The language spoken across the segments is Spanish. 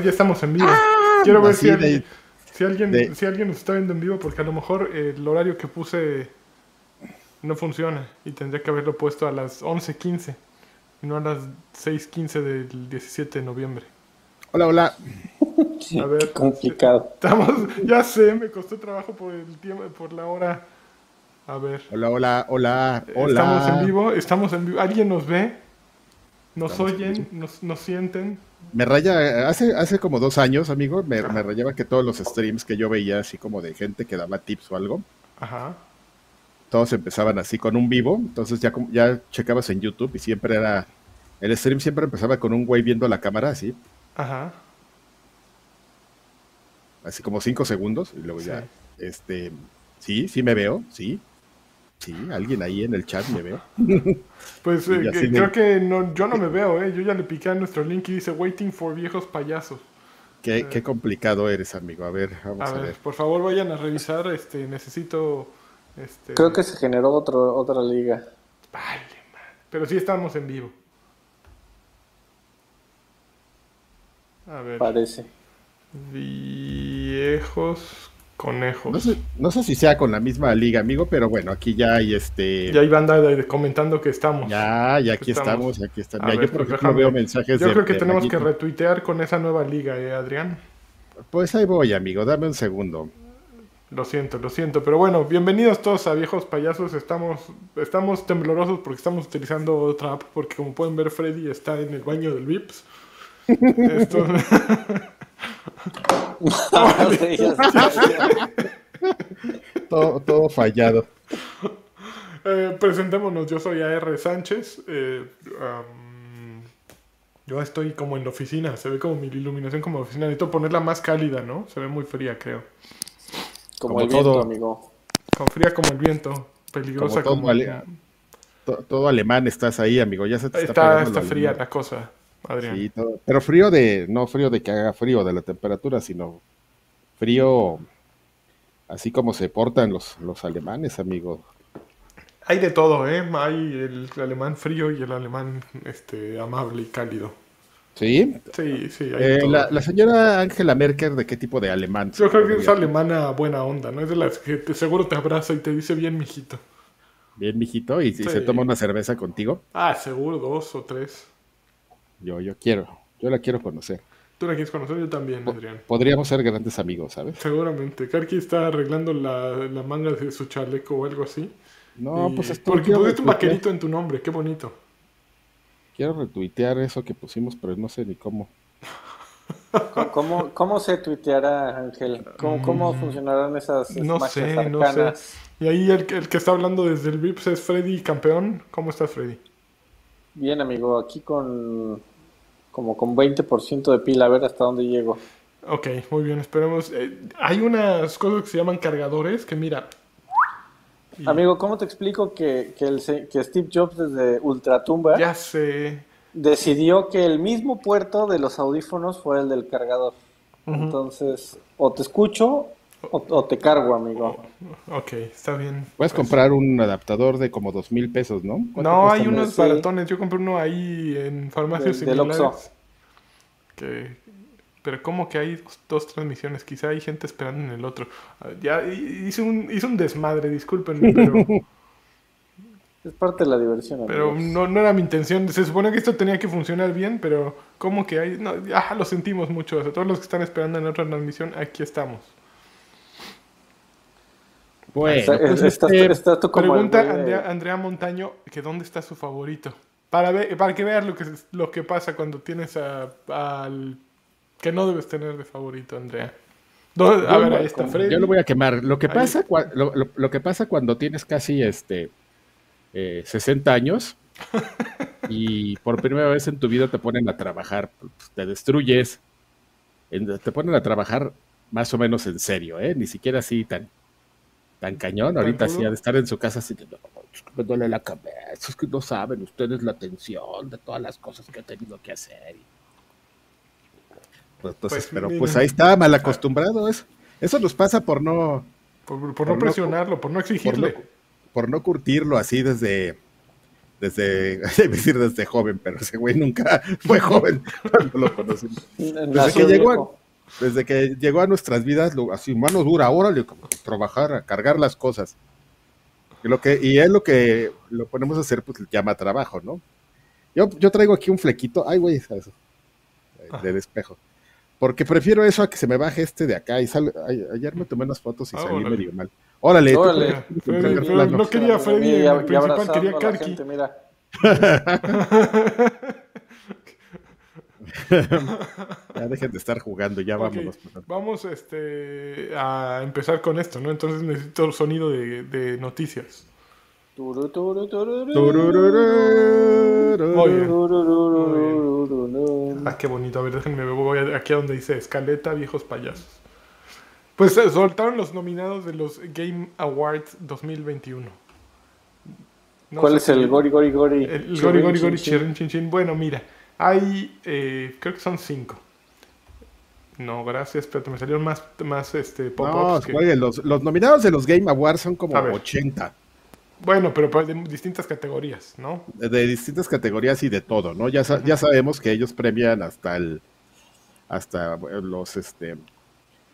ver, ya estamos en vivo. Ah, Quiero ver si de- alguien, si, alguien, de- si alguien nos está viendo en vivo, porque a lo mejor eh, el horario que puse no funciona y tendría que haberlo puesto a las 11.15 y no a las 6.15 del 17 de noviembre. Hola, hola. A ver, Complicado. estamos, ya sé, me costó trabajo por el tiempo, por la hora. A ver, Hola, hola, hola, hola. estamos en vivo, estamos en vivo. ¿Alguien nos ve? ¿Nos Estamos en oyen? ¿Nos, nos sienten? Me raya, hace, hace como dos años, amigo, me, me rayaba que todos los streams que yo veía, así como de gente que daba tips o algo, Ajá. todos empezaban así con un vivo. Entonces ya, ya checabas en YouTube y siempre era. El stream siempre empezaba con un güey viendo la cámara, así, Ajá. así como cinco segundos, y luego ya, este, sí, sí me veo, sí, sí, alguien ahí en el chat me veo. Pues eh, que- creo que no, yo no me veo, ¿eh? Yo ya le piqué a nuestro link y dice Waiting for viejos payasos. Qué, qué complicado eres, amigo. A ver, vamos A a, ver, ver. por favor vayan a revisar, este, necesito, este... Creo que se generó otro, otra liga. Vale, man. Pero sí estamos en vivo. A ver, Parece. viejos conejos. No sé, no sé si sea con la misma liga, amigo, pero bueno, aquí ya hay este. Y hay banda de- de comentando que estamos. Ya, ya aquí Estamos. estamos, aquí estamos. Mira, ver, yo por ejemplo veo mensajes Yo de. creo que de tenemos que retuitear con esa nueva liga, ¿eh, Adrián? Pues ahí voy, amigo, dame un segundo. Lo siento, lo siento, pero bueno, bienvenidos todos a Viejos Payasos. Estamos, estamos temblorosos porque estamos utilizando otra app, porque como pueden ver, Freddy está en el baño del Vips. Esto- ya. Todo, todo fallado. Eh, presentémonos, yo soy AR Sánchez. eh, yo estoy como en la oficina, se ve como mi iluminación como oficina. Necesito ponerla más cálida, ¿no? Se ve muy fría, creo. Como, Como el viento, amigo. Con fría como el viento, peligrosa Como todo como... ale- To- Todo, alemán estás ahí, amigo. Ya se te está, Está, está fría la cosa, Adrián. Sí, todo- Pero frío de. No frío de que haga frío de la temperatura, sino frío. Así como se portan los, los alemanes, amigo. Hay de todo, ¿eh? Hay el alemán frío y el alemán este, amable y cálido. ¿Sí? Sí, sí, hay de Eh, todo. la, la señora Angela Merkel, ¿de qué tipo de alemán? Yo creo que es alemana buena onda, ¿no? Es de las que te, seguro te abraza y te dice bien, mijito. Bien, mijito, y, y Sí. se toma una cerveza contigo. Ah, seguro, dos o tres. Yo, yo quiero, yo la quiero conocer. Tú la quieres conocer, yo también, Po- Adrián. Podríamos ser grandes amigos, ¿sabes? Seguramente. Karki está arreglando la, la manga de su chaleco o algo así. No, Y- pues esto Porque pusiste un vaquerito en tu nombre, qué bonito. Quiero retuitear eso que pusimos, pero no sé ni cómo. ¿Cómo, cómo se tuiteará, Ángel? ¿Cómo, cómo funcionarán esas Mm. No magias sé, no sé. arcanas? Y ahí el, que- el que está hablando desde el VIPS es Freddy Campeón. ¿Cómo estás, Freddy? Bien, amigo, aquí con como con 20% de pila, a ver hasta dónde llego. Ok, muy bien, esperemos. Eh, hay unas cosas que se llaman cargadores que mira. y- Amigo, ¿cómo te explico que, que, el, se- que Steve Jobs desde Ultratumba Ya sé. decidió que el mismo puerto de los audífonos fuera el del cargador? Entonces, o te escucho o, o te cargo, amigo. Ok, está bien. Puedes Pues, comprar un adaptador de como dos mil pesos, ¿no? ¿Cuánto No, hay uno? unos baratones. Yo compré uno ahí en farmacias Del- del similares. Oxxo. Que, pero como que hay dos, dos transmisiones. Quizá hay gente esperando en el otro. Ah, Ya hi- hice un, hice un desmadre, discúlpenme, pero, Es parte de la diversión, pero no, no era mi intención. Se supone que esto tenía que funcionar bien, pero como que hay... No, ah, lo sentimos mucho. A todos los que están esperando en otra transmisión, aquí estamos. Bueno, pues este, Pregunta de- Andrea, Andrea Montaño que dónde está su favorito. Para, ver, para que veas lo que, lo que pasa cuando tienes a- al que no debes tener de favorito, Andrea. A ver, ahí está Freddy. yo lo voy a quemar. Lo que pasa, cua- lo, lo- lo que pasa cuando tienes casi este eh, 60 años y por primera vez en tu vida te ponen a trabajar, te destruyes, te ponen a trabajar más o menos en serio, ¿eh? Ni siquiera así tan, tan cañón. ¿Tan Ahorita sí, ha de estar en su casa así de, "No, es que me duele la cabeza, es que no saben ustedes la tensión de todas las cosas que he tenido que hacer. Y- Pues, entonces, Pues, pero miren. pues ahí está, mal acostumbrado. Eso, eso nos pasa por no, Por, por por no no- presionarlo, por no por no, exigirle. por no curtirlo así desde, desde, decir desde joven, pero ese güey nunca fue joven cuando lo conocimos. Desde que, llegó a, desde que llegó a nuestras vidas, lo, así mano dura, órale, trabajar, a cargar las cosas. Y, lo que, y es lo que lo ponemos a hacer, pues llama trabajo, ¿no? Yo, yo traigo aquí un flequito, ay, güey, eso, del espejo. Porque prefiero eso a que se me baje este de acá y sale. ayer me tomé unas fotos y ah, salí medio mal. Órale, órale. Tú, no quería Freddy, el principal quería Karki. mira. ya dejen de estar jugando, ya vámonos. Vamos este, a empezar con esto, ¿no? Entonces necesito el sonido de, de noticias. Ah, qué bonito. A ver, déjenme, voy aquí a donde dice escaleta, viejos payasos. Pues se soltaron los nominados de los Game Awards 2021. ¿Cuál es el Gori Gori Gori? El Gori Gori Gori Chin Chin. Bueno, mira, hay, eh, creo que son cinco. No, gracias, pero me salieron más, más este, pop-ups. No, que... los, los, nominados de los Game Awards son como 80. Bueno, pero de distintas categorías, ¿no? De, distintas categorías y de todo, ¿no? Ya, ya sabemos que ellos premian hasta el hasta los este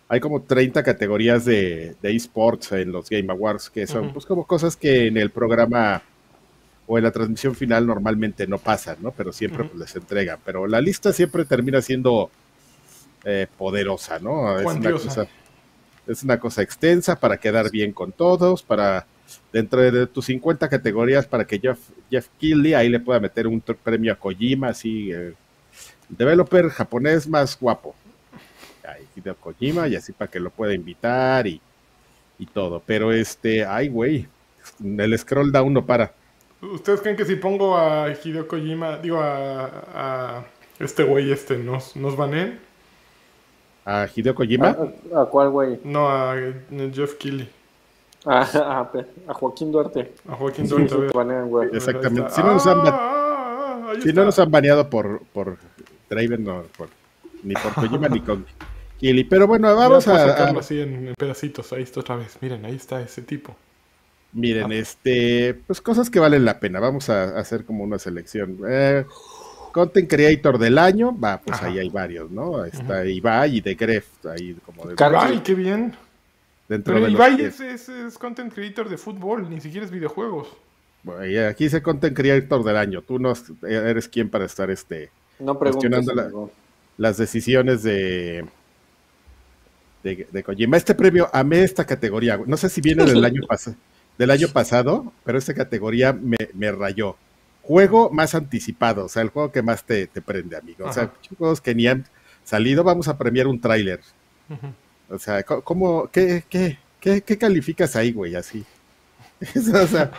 hay como 30 categorías de, esports en los Game Awards que son pues como cosas que en el programa o en la transmisión final normalmente no pasan, ¿no? Pero siempre pues, les entregan. Pero la lista siempre termina siendo eh, poderosa, ¿no? Es una, cosa, es una cosa extensa para quedar bien con todos, para dentro de tus 50 categorías para que Jeff, Jeff ahí le pueda meter un premio a Kojima, así, el developer japonés más guapo. Ahí, de Kojima, y así para que lo pueda invitar y, todo. Pero este, ay, güey, el scroll down no para. ¿Ustedes creen que si pongo a Hideo Kojima, digo a, este güey, este, nos, nos baneen? ¿A Hideo Kojima? ¿A, cuál güey? No, a Jeff Keighley. Ah, a, Joaquín Duarte. A Joaquín Duarte. Exactamente. Si no nos han, ah, si no nos han baneado por, por Draven, no, por, ni por Kojima ni con Kili. Pero bueno, vamos a, sacarlo así en, pedacitos. Ahí está otra vez. Miren, ahí está ese tipo. Miren, ah. este, pues cosas que valen la pena. Vamos a, hacer como una selección. Eh, Content Creator del año, va, pues ahí hay varios, ¿no? Está Ibai y The Gref, ahí como de. Caray, qué bien. Pero Ibai es, content creator de fútbol, ni siquiera es videojuegos. Bueno, aquí dice content creator del año. Tú no eres quien para estar este no cuestionando las decisiones de, de, de Kojima. Este premio, amé esta categoría. No sé si viene del año pasado, del año pasado, pero esta categoría me, me, rayó. Juego más anticipado, o sea, el juego que más te, te prende, amigo. O sea, juegos que ni han salido, vamos a premiar un tráiler. O sea, ¿cómo, qué, qué, qué, qué calificas ahí, güey? Así. o sea,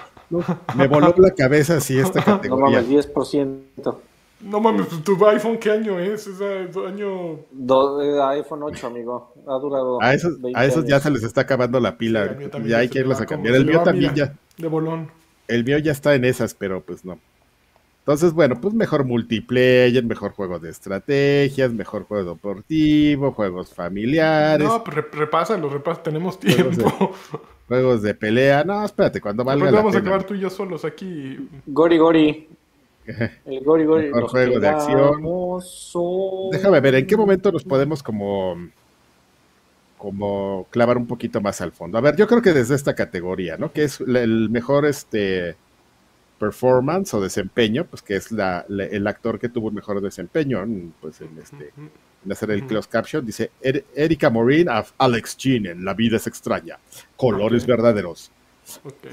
me voló la cabeza así esta categoría. No mames, 10%. No mames, ¿tu iPhone qué año es? ¿Es año...? Do, eh, iPhone 8, amigo. Ha durado A esos, a esos ya se les está acabando la pila. ya hay que irlos a cambiar. El mío también ya... De bolón. El mío ya está en esas, pero pues no. Entonces, bueno, pues mejor multiplayer, mejor juego de estrategias, mejor juego deportivo, juegos familiares. No, pues repásalo, repásalo, tenemos tiempo. Juegos de, pelea. No, espérate, cuando valga vamos a acabar tú y yo solos aquí. Gori Gori. El Gori Gori. Mejor juego de acción. Déjame ver, ¿en qué momento nos podemos como como clavar un poquito más al fondo? A ver, yo creo que desde esta categoría, ¿no? Que es el mejor este performance o desempeño, pues que es la, el actor que tuvo el mejor desempeño pues, en, este, en hacer el close caption, dice Erika Morin of Alex Jean en La vida es extraña, colores verdaderos.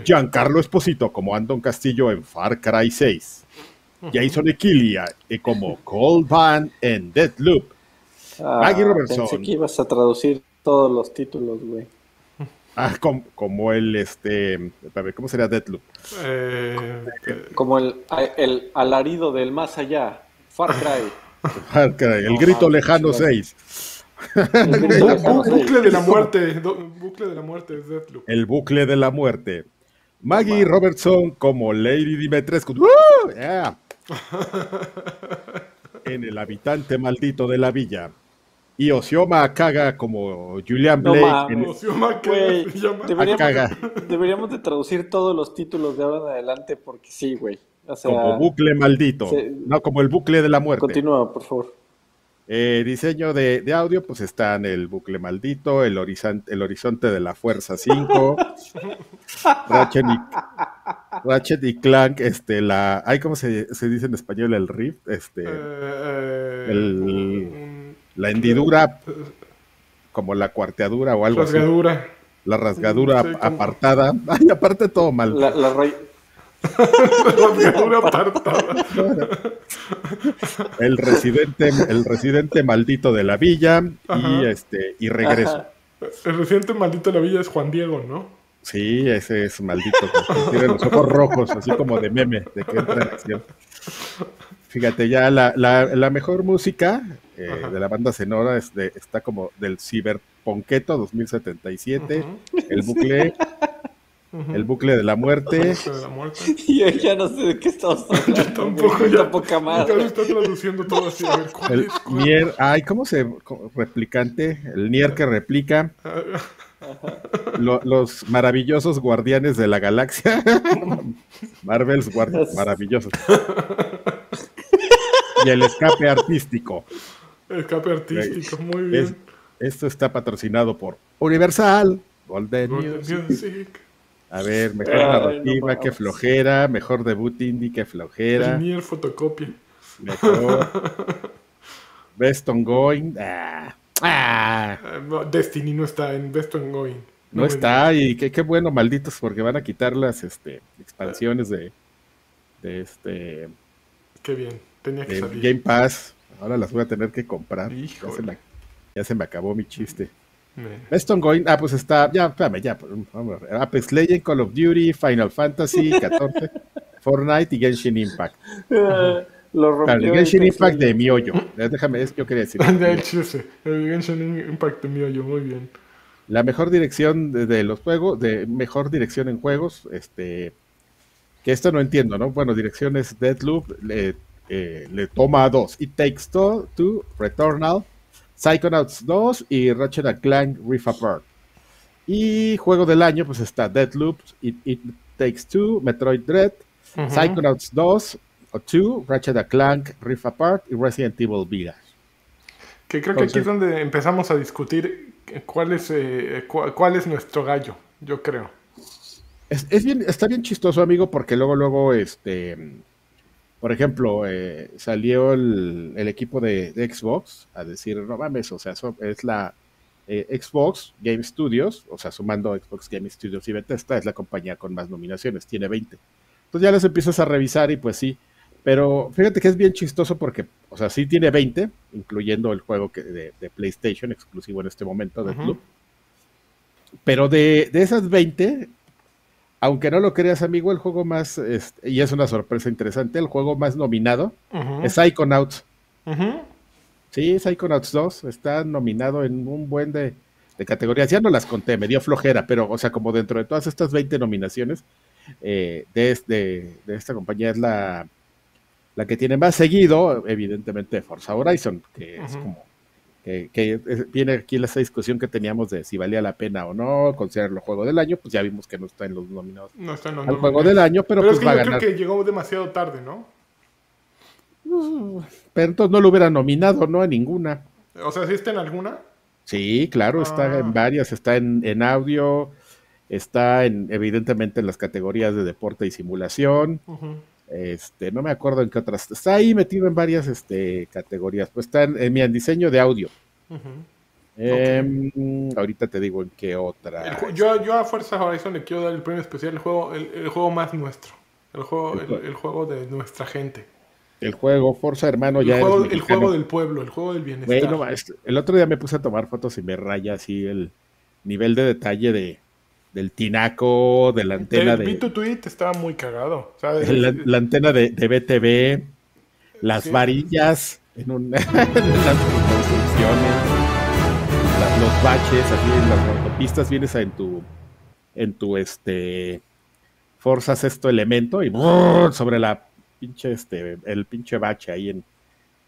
Giancarlo Esposito como Andon Castillo en Far Cry 6. Jason Equilia y como Cold Van en Deathloop. Ah, Maggie Robertson. Pensé que ibas a traducir todos los títulos, güey. Ah, como, el, este, ¿cómo sería Deathloop? Eh, como el, el alarido del más allá, Far Cry. Far Cry, el grito lejano 6. El bucle de la muerte, bucle de la muerte es Deathloop. El bucle de la muerte. Maggie Robertson como Lady Dimitrescu. ¡Uh! en el habitante maldito de la villa. Y Osioma caga como Julian Blake. No, Osioma deberíamos, deberíamos, de traducir todos los títulos de ahora en adelante porque sí, güey. O sea, como bucle maldito. No, como el bucle de la muerte. continúa, por favor. Eh, diseño de, de audio, pues están el bucle maldito, el, horizonte, el horizonte de la fuerza 5, Ratchet y, Ratchet y Clank, este, la, ay, ¿cómo se, se dice en español el riff? Este, Eh, El- un- la hendidura, como la cuarteadura o algo así, rasgadura. la rasgadura Sí, apartada, ay, aparte todo mal. La, la. El residente, el residente maldito de la villa Ajá. y este, y regreso. Ajá. El reciente maldito de la villa es Juan Diego, ¿no? Sí, ese es maldito, porque tiene los ojos rojos, así como de meme, de que entra en acción. Fíjate, ya la, la, la mejor música eh, de la banda sonora es de- está como del Cyberpunketo 2077, Ujú, el bucle, el bucle de la muerte, De la muerte. Yo ya no sé de qué estamos hablando. Yo tampoco ya. está poca Ya madre. lo está traduciendo todo así. A ver, ¿cuál el es? ¿Cuál? Nier, ay, ¿cómo se replicante? El Nier que replica, lo- los maravillosos guardianes de la galaxia, Marvels guardias maravillosos. Y el escape artístico. Escape artístico, muy bien. Es- esto está patrocinado por Universal, Golden Golden Music. Music. A ver, mejor Ay, no narrativa, qué flojera, mejor debut indie, qué flojera, El Nier fotocopia. mejor Best Ongoing, ah, ah, Ah, no, Destiny no está en Best Ongoing. no me está, y qué, qué bueno, malditos, porque van a quitar las este, expansiones de, de este. Qué bien, tenía que salir. Game Pass, ahora las voy a tener que comprar, ya Híjole. se, me, ya se me acabó mi chiste. Best Ongoing, ah, pues está, ya, espérame, ya, vamos a ver. Apex Legends, Call of Duty, Final Fantasy 14, Fortnite y Genshin Impact. Eh, Lo rompió. Claro, el Genshin Impact de. Miollo. Déjame, es que yo quería decir. De hecho, ese, el Genshin Impact mío, yo muy bien. La mejor dirección de, de los juegos, de mejor dirección en juegos, este, que esto no entiendo, ¿no? Bueno, dirección es Deadloop, le, eh, le toma dos. It Takes Two, Two, Returnal, Psychonauts 2 y Ratchet and Clank Rift Apart. Y juego del año, pues está Deadloop, It, It Takes Two, Metroid Dread. Psychonauts 2 o 2, Ratchet and Clank Rift Apart y Resident Evil Village. Que creo que aquí es donde empezamos a discutir cuál es, eh, cu- cuál es nuestro gallo, yo creo. Es, es bien, está bien chistoso, amigo, porque luego, luego, este, por ejemplo, eh, salió el, el equipo de, de Xbox a decir, no mames, o sea, so- es la eh, Xbox Game Studios, o sea, sumando Xbox Game Studios y Bethesda, es la compañía con más nominaciones, tiene 20. Entonces ya les empiezas a revisar y pues sí, pero fíjate que es bien chistoso porque, o sea, sí tiene 20, incluyendo el juego que, de, de PlayStation, exclusivo en este momento, de Ujú. Pero de, de esas 20, aunque no lo creas, amigo, el juego más, este, y es una sorpresa interesante, el juego más nominado es Psychonauts. Ujú. Sí, Psychonauts 2 está nominado en un buen de, de categorías. Ya no las conté, me dio flojera, pero, o sea, como dentro de todas estas 20 nominaciones, eh, de, de esta compañía es la, la que tiene más seguido, evidentemente, Forza Horizon, que es como. Que, que es- viene aquí esa discusión que teníamos de si valía la pena o no considerarlo juego del año, pues ya vimos que no está en los nominados No está en los al juego del año, pero, Pero pues es que va a yo creo ganar. que llegó demasiado tarde, ¿no? Pero entonces no lo hubiera nominado, ¿no? A ninguna. O sea, ¿sí está en alguna? Sí, claro, está Ah. en varias, está en, en audio, está en, evidentemente en las categorías de deporte y simulación. Este, no me acuerdo en qué otras, está ahí metido en varias este, categorías, pues está en, en, mi- en diseño de audio. Em, ahorita te digo en qué otra. El yo, yo a Fuerza Horizon le quiero dar el premio especial, el juego, el, el juego más nuestro. El juego, El el, juego. de nuestra gente. El juego Forza, hermano, El ya juego, el juego del pueblo, el juego del bienestar. El otro día me puse a tomar fotos y me raya así el nivel de detalle de, del tinaco, de la antena Te- Vi de, tu tweet, estaba muy cagado. ¿sabes? la, la antena de, de BTV, las Sí. varillas en, un, en las construcciones, la- los baches, así en las autopistas vienes a- en tu en tu este forzas esto elemento y ¡brrr! sobre la pinche este el pinche bache ahí en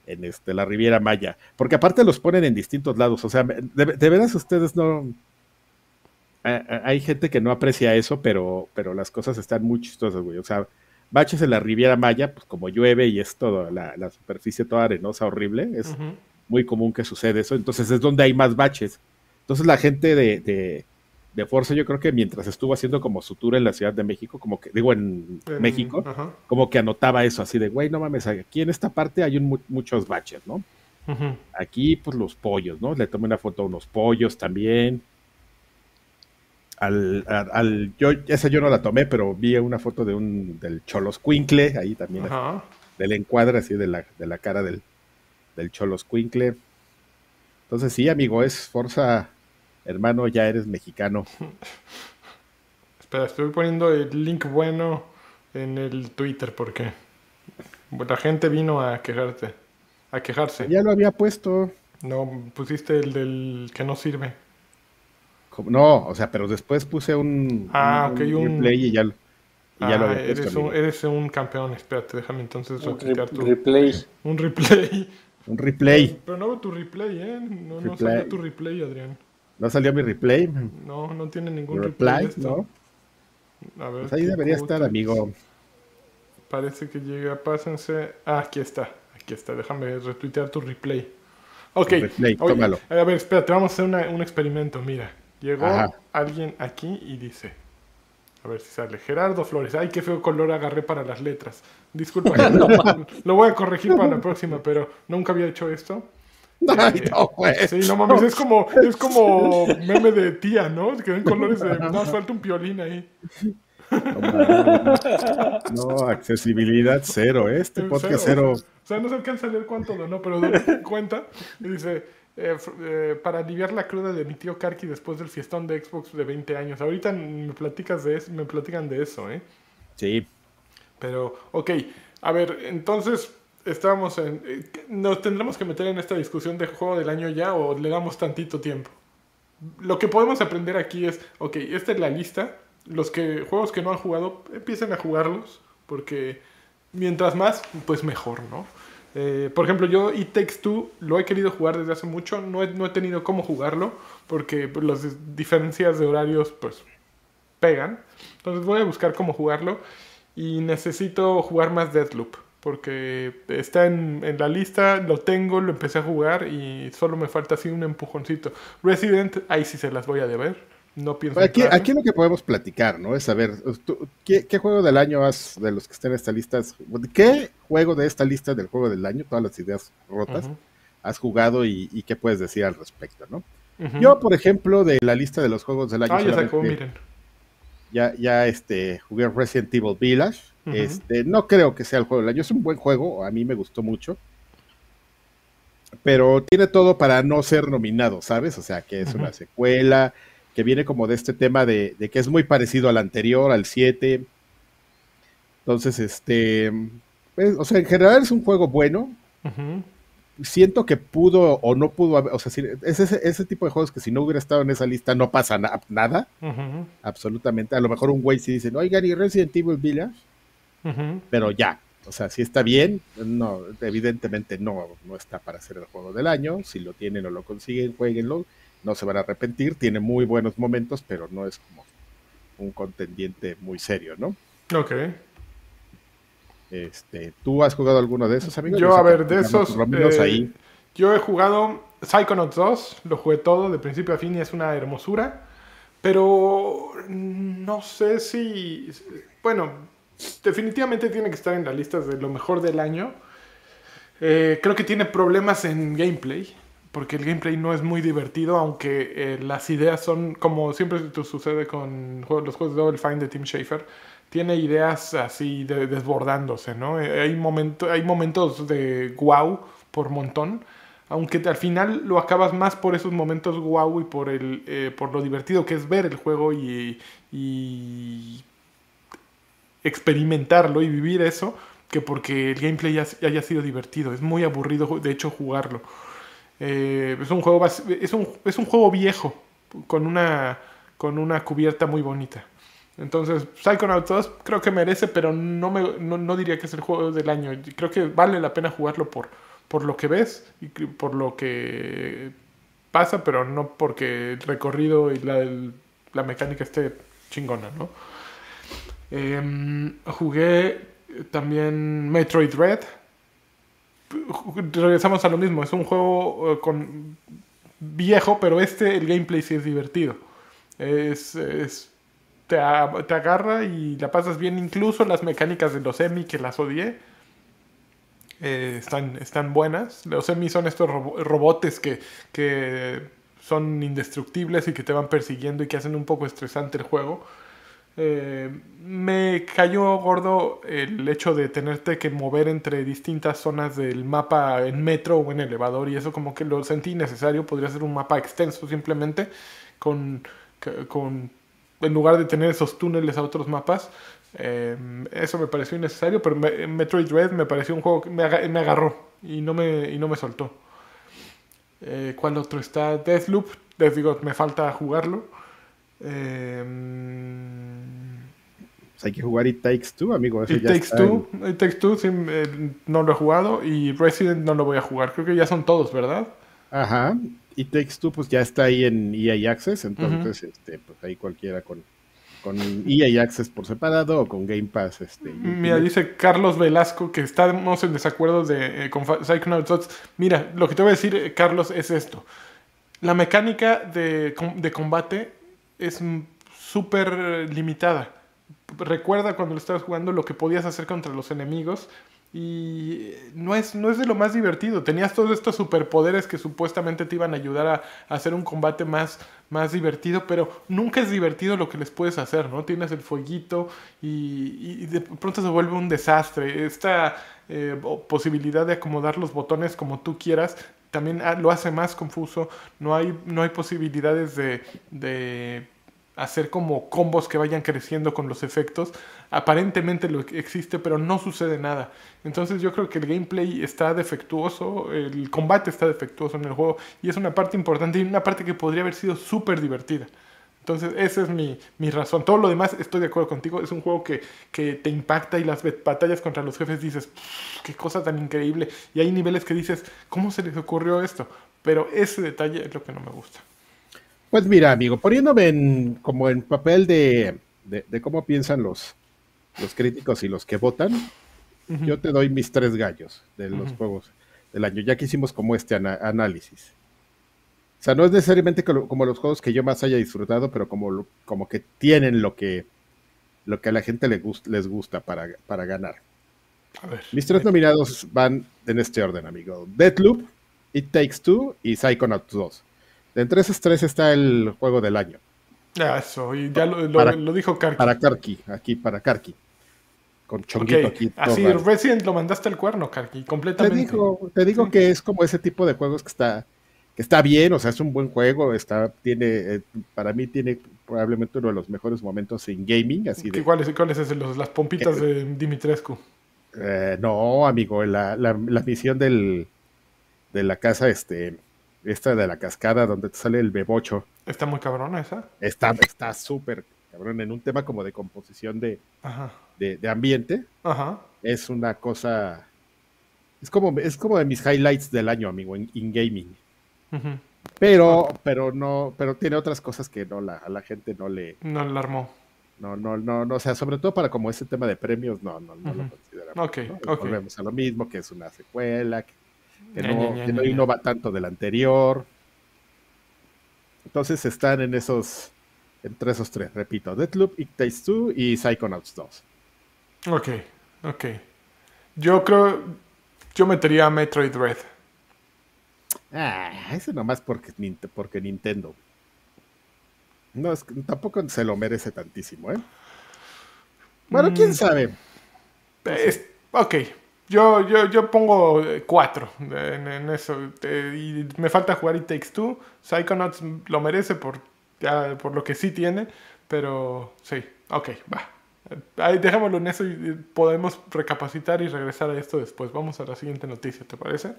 en este la Riviera Maya, porque aparte los ponen en distintos lados, o sea, de, de veras ustedes no hay gente que no aprecia eso, pero pero las cosas están muy chistosas, güey, o sea, baches en la Riviera Maya, pues como llueve y es todo, la, la superficie toda arenosa, horrible, es muy común que sucede eso, entonces es donde hay más baches. Entonces la gente de, de, de Forza, yo creo que mientras estuvo haciendo como su tour en la Ciudad de México, como que, digo, en, En- México, como que anotaba eso, así de, güey, no mames, aquí en esta parte hay un muchos baches, ¿no? Aquí, pues los pollos, ¿no? Le tomé una foto a unos pollos también. Al, al, al- yo, esa yo no la tomé, pero vi una foto de un del Cholos Quincle, ahí también, Ajá. del encuadre así de la, de la cara del, del Cholos Quincle. Entonces sí, amigo, es Forza, hermano, ya eres mexicano. Espera, estoy poniendo el link bueno en el Twitter porque la gente vino a quejarte. A quejarse. Ya lo había puesto. No, pusiste el del que no sirve. No, o sea, pero después puse un, Ah, un- replay y ya, lo- y ya lo Ah, puesto. eres, un, amigo. eres un campeón. Espérate, déjame entonces Un tu... replay. Un replay. Un replay. Pero no veo tu replay, ¿eh? No, no Replay. salió tu replay, Adrián. ¿No salió mi replay? No, no tiene ningún replay. Esto. ¿no? A ver, Pues ahí ¿qué debería estar, amigo. Parece que llega, pásense. Ah, aquí está, aquí está. Déjame retuitear tu replay. Ok. Replay, oye, tómalo. A ver, espérate, vamos a hacer una- un experimento. Mira, llegó Ajá. alguien aquí y dice. A ver si sale. Gerardo Flores. Ay, qué feo color agarré para las letras. Disculpa. lo voy a corregir para la próxima, pero nunca había hecho esto. Ay, no, güey. Sí, no mames, es como, es como meme de tía, ¿no? Que ven colores de. No, falta un piolín ahí. No, accesibilidad cero, ¿eh? Este podcast serio, cero. O sea, no se alcanza a leer cuánto donó, pero cuenta. Y dice, eh, eh, para aliviar la cruda de mi tío Karki después del fiestón de Xbox de 20 años. Ahorita me platicas de eso, me platican de eso, ¿eh? Sí. Pero, ok, a ver, entonces estábamos en... eh, ¿Nos tendremos que meter en esta discusión de juego del año ya o le damos tantito tiempo? Lo que podemos aprender aquí es, ok, esta es la lista. Los que juegos que no han jugado, empiecen a jugarlos, porque mientras más, pues mejor, ¿no? Eh, por ejemplo, yo It Takes Two lo he querido jugar desde hace mucho, no he, no he tenido cómo jugarlo, porque las diferencias de horarios, pues, pegan. Entonces voy a buscar cómo jugarlo y necesito jugar más Deathloop, porque está en, en la lista, lo tengo, lo empecé a jugar y solo me falta así un empujoncito. Resident, ahí sí se las voy a deber. No pienso. Aquí, aquí lo que podemos platicar, ¿no? Es saber, ¿qué, qué juego del año has, de los que están en esta lista, qué juego de esta lista del juego del año, todas las ideas rotas, has jugado y, y qué puedes decir al respecto, ¿no? Yo, por ejemplo, de la lista de los juegos del año, Ah, ya sacó, miren. ya, ya este, jugué Resident Evil Village. Este, no creo que sea el juego del año, es un buen juego, a mí me gustó mucho. Pero tiene todo para no ser nominado, ¿sabes? O sea, que es una secuela, que viene como de este tema de, de que es muy parecido al anterior, al 7. Entonces, este, pues, o sea, en general es un juego bueno. Siento que pudo o no pudo, haber- o sea, si- es ese, ese tipo de juegos que si no hubiera estado en esa lista no pasa na- nada, absolutamente. A lo mejor un güey sí dice, oigan, y Resident Evil Village, pero ya. O sea, si está bien, no, evidentemente no, no está para ser el juego del año. Si lo tienen o lo consiguen, jueguenlo. No se van a arrepentir. Tiene muy buenos momentos, pero no es como un contendiente muy serio, ¿no? Ok. Este, ¿Tú has jugado alguno de esos, amigos? Yo, a ver, de por esos. lo menos eh, ahí. Yo he jugado Psychonauts 2, lo jugué todo, de principio a fin, y es una hermosura. Pero no sé si. Bueno, definitivamente tiene que estar en las listas de lo mejor del año. Eh, creo que tiene problemas en gameplay, porque el gameplay no es muy divertido, aunque eh, las ideas son, como siempre sucede con los juegos de Double Fine de Tim Schafer, tiene ideas así de- desbordándose, ¿no? Eh, hay, momento, hay momentos de wow por montón, aunque al final lo acabas más por esos momentos wow y por, el, eh, por lo divertido que es ver el juego y, y experimentarlo y vivir eso que porque el gameplay ya- haya sido divertido. Es muy aburrido, de hecho, jugarlo. Eh, es, un juego es, un, es un juego viejo, con una, con una cubierta muy bonita. Entonces, Psychonauts 2 creo que merece, pero no, me, no, no diría que es el juego del año. Creo que vale la pena jugarlo por, por lo que ves y por lo que pasa, pero no porque el recorrido y la, la mecánica esté chingona, ¿no? Em, jugué también Metroid Red. Regresamos a lo mismo, es un juego eh, con viejo, pero este, el gameplay sí es divertido. Es, te, te agarra y la pasas bien, incluso las mecánicas de los Emi que las odié. eh, están, están buenas. Los Emi son estos robo- robotes que, que son indestructibles y que te van persiguiendo y que hacen un poco estresante el juego. Eh, me cayó gordo el hecho de tenerte que mover entre distintas zonas del mapa en metro o en elevador y eso como que lo sentí innecesario. Podría ser un mapa extenso simplemente con, con en lugar de tener esos túneles a otros mapas. Eh, eso me pareció innecesario, pero me- Metroid Red me pareció un juego que me agarró y no me, y no me soltó. Eh, ¿Cuál otro está? Deathloop. Les digo, me falta jugarlo. Eh, Pues hay que jugar It Takes Two, amigo. Eso It ya Takes Two, It Takes Two sí, eh, no lo he jugado y Resident no lo voy a jugar. Creo que ya son todos, ¿verdad? Ajá. It Takes Two, pues ya está ahí en EA Access. Entonces, este, pues ahí cualquiera con, con EA Access por separado o con Game Pass. Este, Mira, dice Carlos Velasco que estamos en desacuerdo de, eh, con Psychonauts 2. Mira, lo que te voy a decir, eh, Carlos, es esto. La mecánica de, de combate es súper limitada. Recuerda cuando lo estabas jugando lo que podías hacer contra los enemigos y eh, no es, no es de lo más divertido. Tenías todos estos superpoderes que supuestamente te iban a ayudar a, hacer un combate más, más divertido, pero nunca es divertido lo que les puedes hacer, ¿no? Tienes el fueguito y, y de pronto se vuelve un desastre. Esta eh, posibilidad de acomodar los botones como tú quieras también ah, lo hace más confuso. No hay, no hay posibilidades de, de hacer como combos que vayan creciendo con los efectos. Aparentemente lo existe, pero no sucede nada. Entonces yo creo que el gameplay está defectuoso, el combate está defectuoso en el juego y es una parte importante y una parte que podría haber sido súper divertida. Entonces esa es mi, mi razón. Todo lo demás estoy de acuerdo contigo. Es un juego que, que te impacta y las batallas contra los jefes dices, "Pff, qué cosa tan increíble. Y hay niveles que dices, ¿cómo se les ocurrió esto? Pero ese detalle es lo que no me gusta. Pues mira, amigo, poniéndome en, como en papel de, de, de cómo piensan los, los críticos y los que votan, yo te doy mis tres gallos de los juegos del año, ya que hicimos como este ana- análisis. O sea, no es necesariamente como, los juegos que yo más haya disfrutado, pero como, como que tienen lo que, lo que a la gente le gust- les gusta para, para ganar. A ver. Mis tres nominados van en este orden, amigo. Deathloop, It Takes Two y Psychonauts 2. De entre esos tres está el juego del año. Eso, y ya lo, lo- Para- lo dijo Karki. Para Karki, aquí para Karki. Con chonguito aquí. todo Así. Resident lo mandaste al cuerno, Karki, Te completamente. digo, te digo Sí. que es como ese tipo de juegos que está, que está bien, o sea, es un buen juego, está, tiene, eh, para mí tiene probablemente uno de los mejores momentos en gaming, así de, ¿Cuál es, cuál es las pompitas de Dimitrescu. eh, no, amigo, la, la, la misión del, de la casa, este, esta de la cascada donde te sale el bebocho, Está muy cabrona esa. está, está súper, cabrón, en un tema como de composición de, Ajá. de, de ambiente, Ajá. es una cosa, es como, es como de mis highlights del año, amigo, en, en gaming. Pero, pero no, pero tiene otras cosas que no la, a la gente no le, No la armó. no, no, no, no, o sea, sobre todo para como ese tema de premios, no, no, no lo consideramos. Ok, ¿no? ok. Volvemos a lo mismo, que es una secuela, que, no, innova tanto del anterior. Entonces están en esos, entre esos tres, repito, Deathloop, It Takes Two y Psychonauts 2. Ok, ok. Yo creo. Yo metería a Metroid Red. Ah, ese nomás porque, Nint- porque Nintendo. No, es que tampoco se lo merece tantísimo, ¿eh? Bueno, quién Mm. sabe. Es- ok. Yo, yo, yo pongo eh, cuatro en, en eso. Eh, y me falta jugar It Takes Two. Psychonauts lo merece por, ya, por lo que sí tiene. Pero sí, ok, va. Eh, Ahí dejémoslo en eso y y podemos recapacitar y regresar a esto después. Vamos a la siguiente noticia, ¿te parece?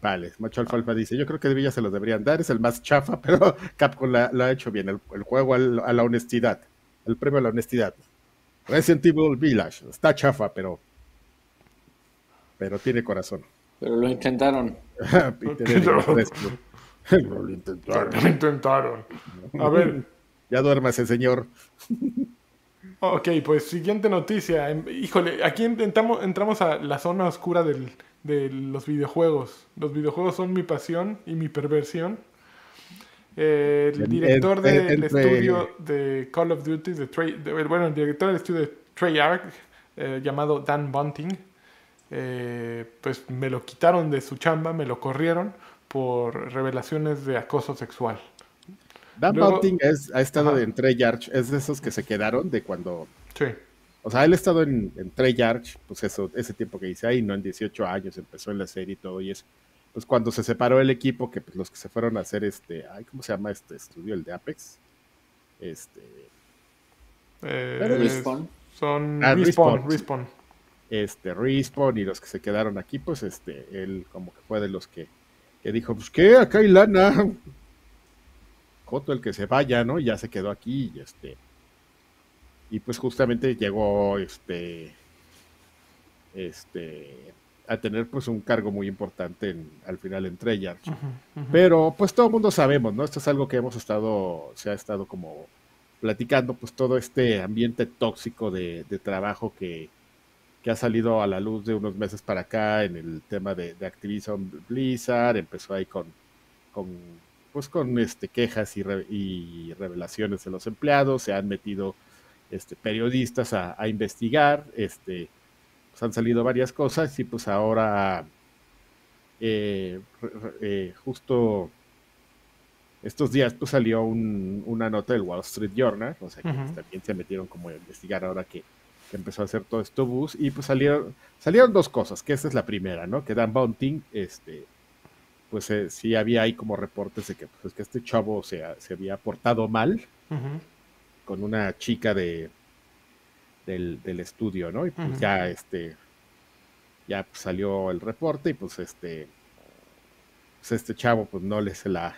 Vale, Macho Alfalfa dice, yo creo que Villa se los deberían dar, es el más chafa, pero Capcom lo ha hecho bien, el, el juego al- a la honestidad, el premio a la honestidad. Resident Evil Village, está chafa, pero pero tiene corazón. Pero lo intentaron. Lo intentaron. Lo intentaron. A ver, Ya duérmase, señor. Ok, pues siguiente noticia. Em, híjole, aquí entramos, entramos a la zona oscura del, de los videojuegos. Los videojuegos son mi pasión y mi perversión. Eh, el director del estudio de Call of Duty, de, bueno, el director del estudio de Treyarch, eh, llamado Dan Bunting, eh, pues me lo quitaron de su chamba, me lo corrieron por revelaciones de acoso sexual. Dan Bunting ha estado en Treyarch, es de esos que se quedaron de cuando... Sí. O sea, él ha estado en, en Treyarch, pues eso, ese tiempo que dice ahí, no en 18 años, empezó en la serie y todo, y eso pues cuando se separó el equipo, que pues, los que se fueron a hacer este, ay, ¿cómo se llama este estudio? El de Apex. Este. Eh, Respawn. Son ah, Respawn, Respawn, Este, Respawn y los que se quedaron aquí, pues este, él como que fue de los que, que dijo, pues qué, acá hay lana. Coto el que se vaya, ¿no? Y ya se quedó aquí y este. Y pues justamente llegó este. Este a tener pues un cargo muy importante al final en Treyarch. Pero pues todo el mundo sabemos, ¿no? Esto es algo que hemos estado, se ha estado como platicando, pues todo este ambiente tóxico de, trabajo que, ha salido a la luz de unos meses para acá en el tema de, de Activision Blizzard, empezó ahí con, con pues con este quejas y, y, revelaciones de los empleados, se han metido este periodistas a, a investigar, este pues, han salido varias cosas y pues ahora eh, eh, justo estos días pues salió una nota del Wall Street Journal, o sea que pues, también se metieron como a investigar ahora que, empezó a hacer todo esto bus y pues salieron, salieron dos cosas, que esa es la primera, ¿no? Que Dan Bunting, este, pues eh, sí había ahí como reportes de que, pues, que este chavo se, se había portado mal con una chica de, del, estudio, ¿no? Y pues ya este ya pues, salió el reporte y pues este pues este chavo pues no le se la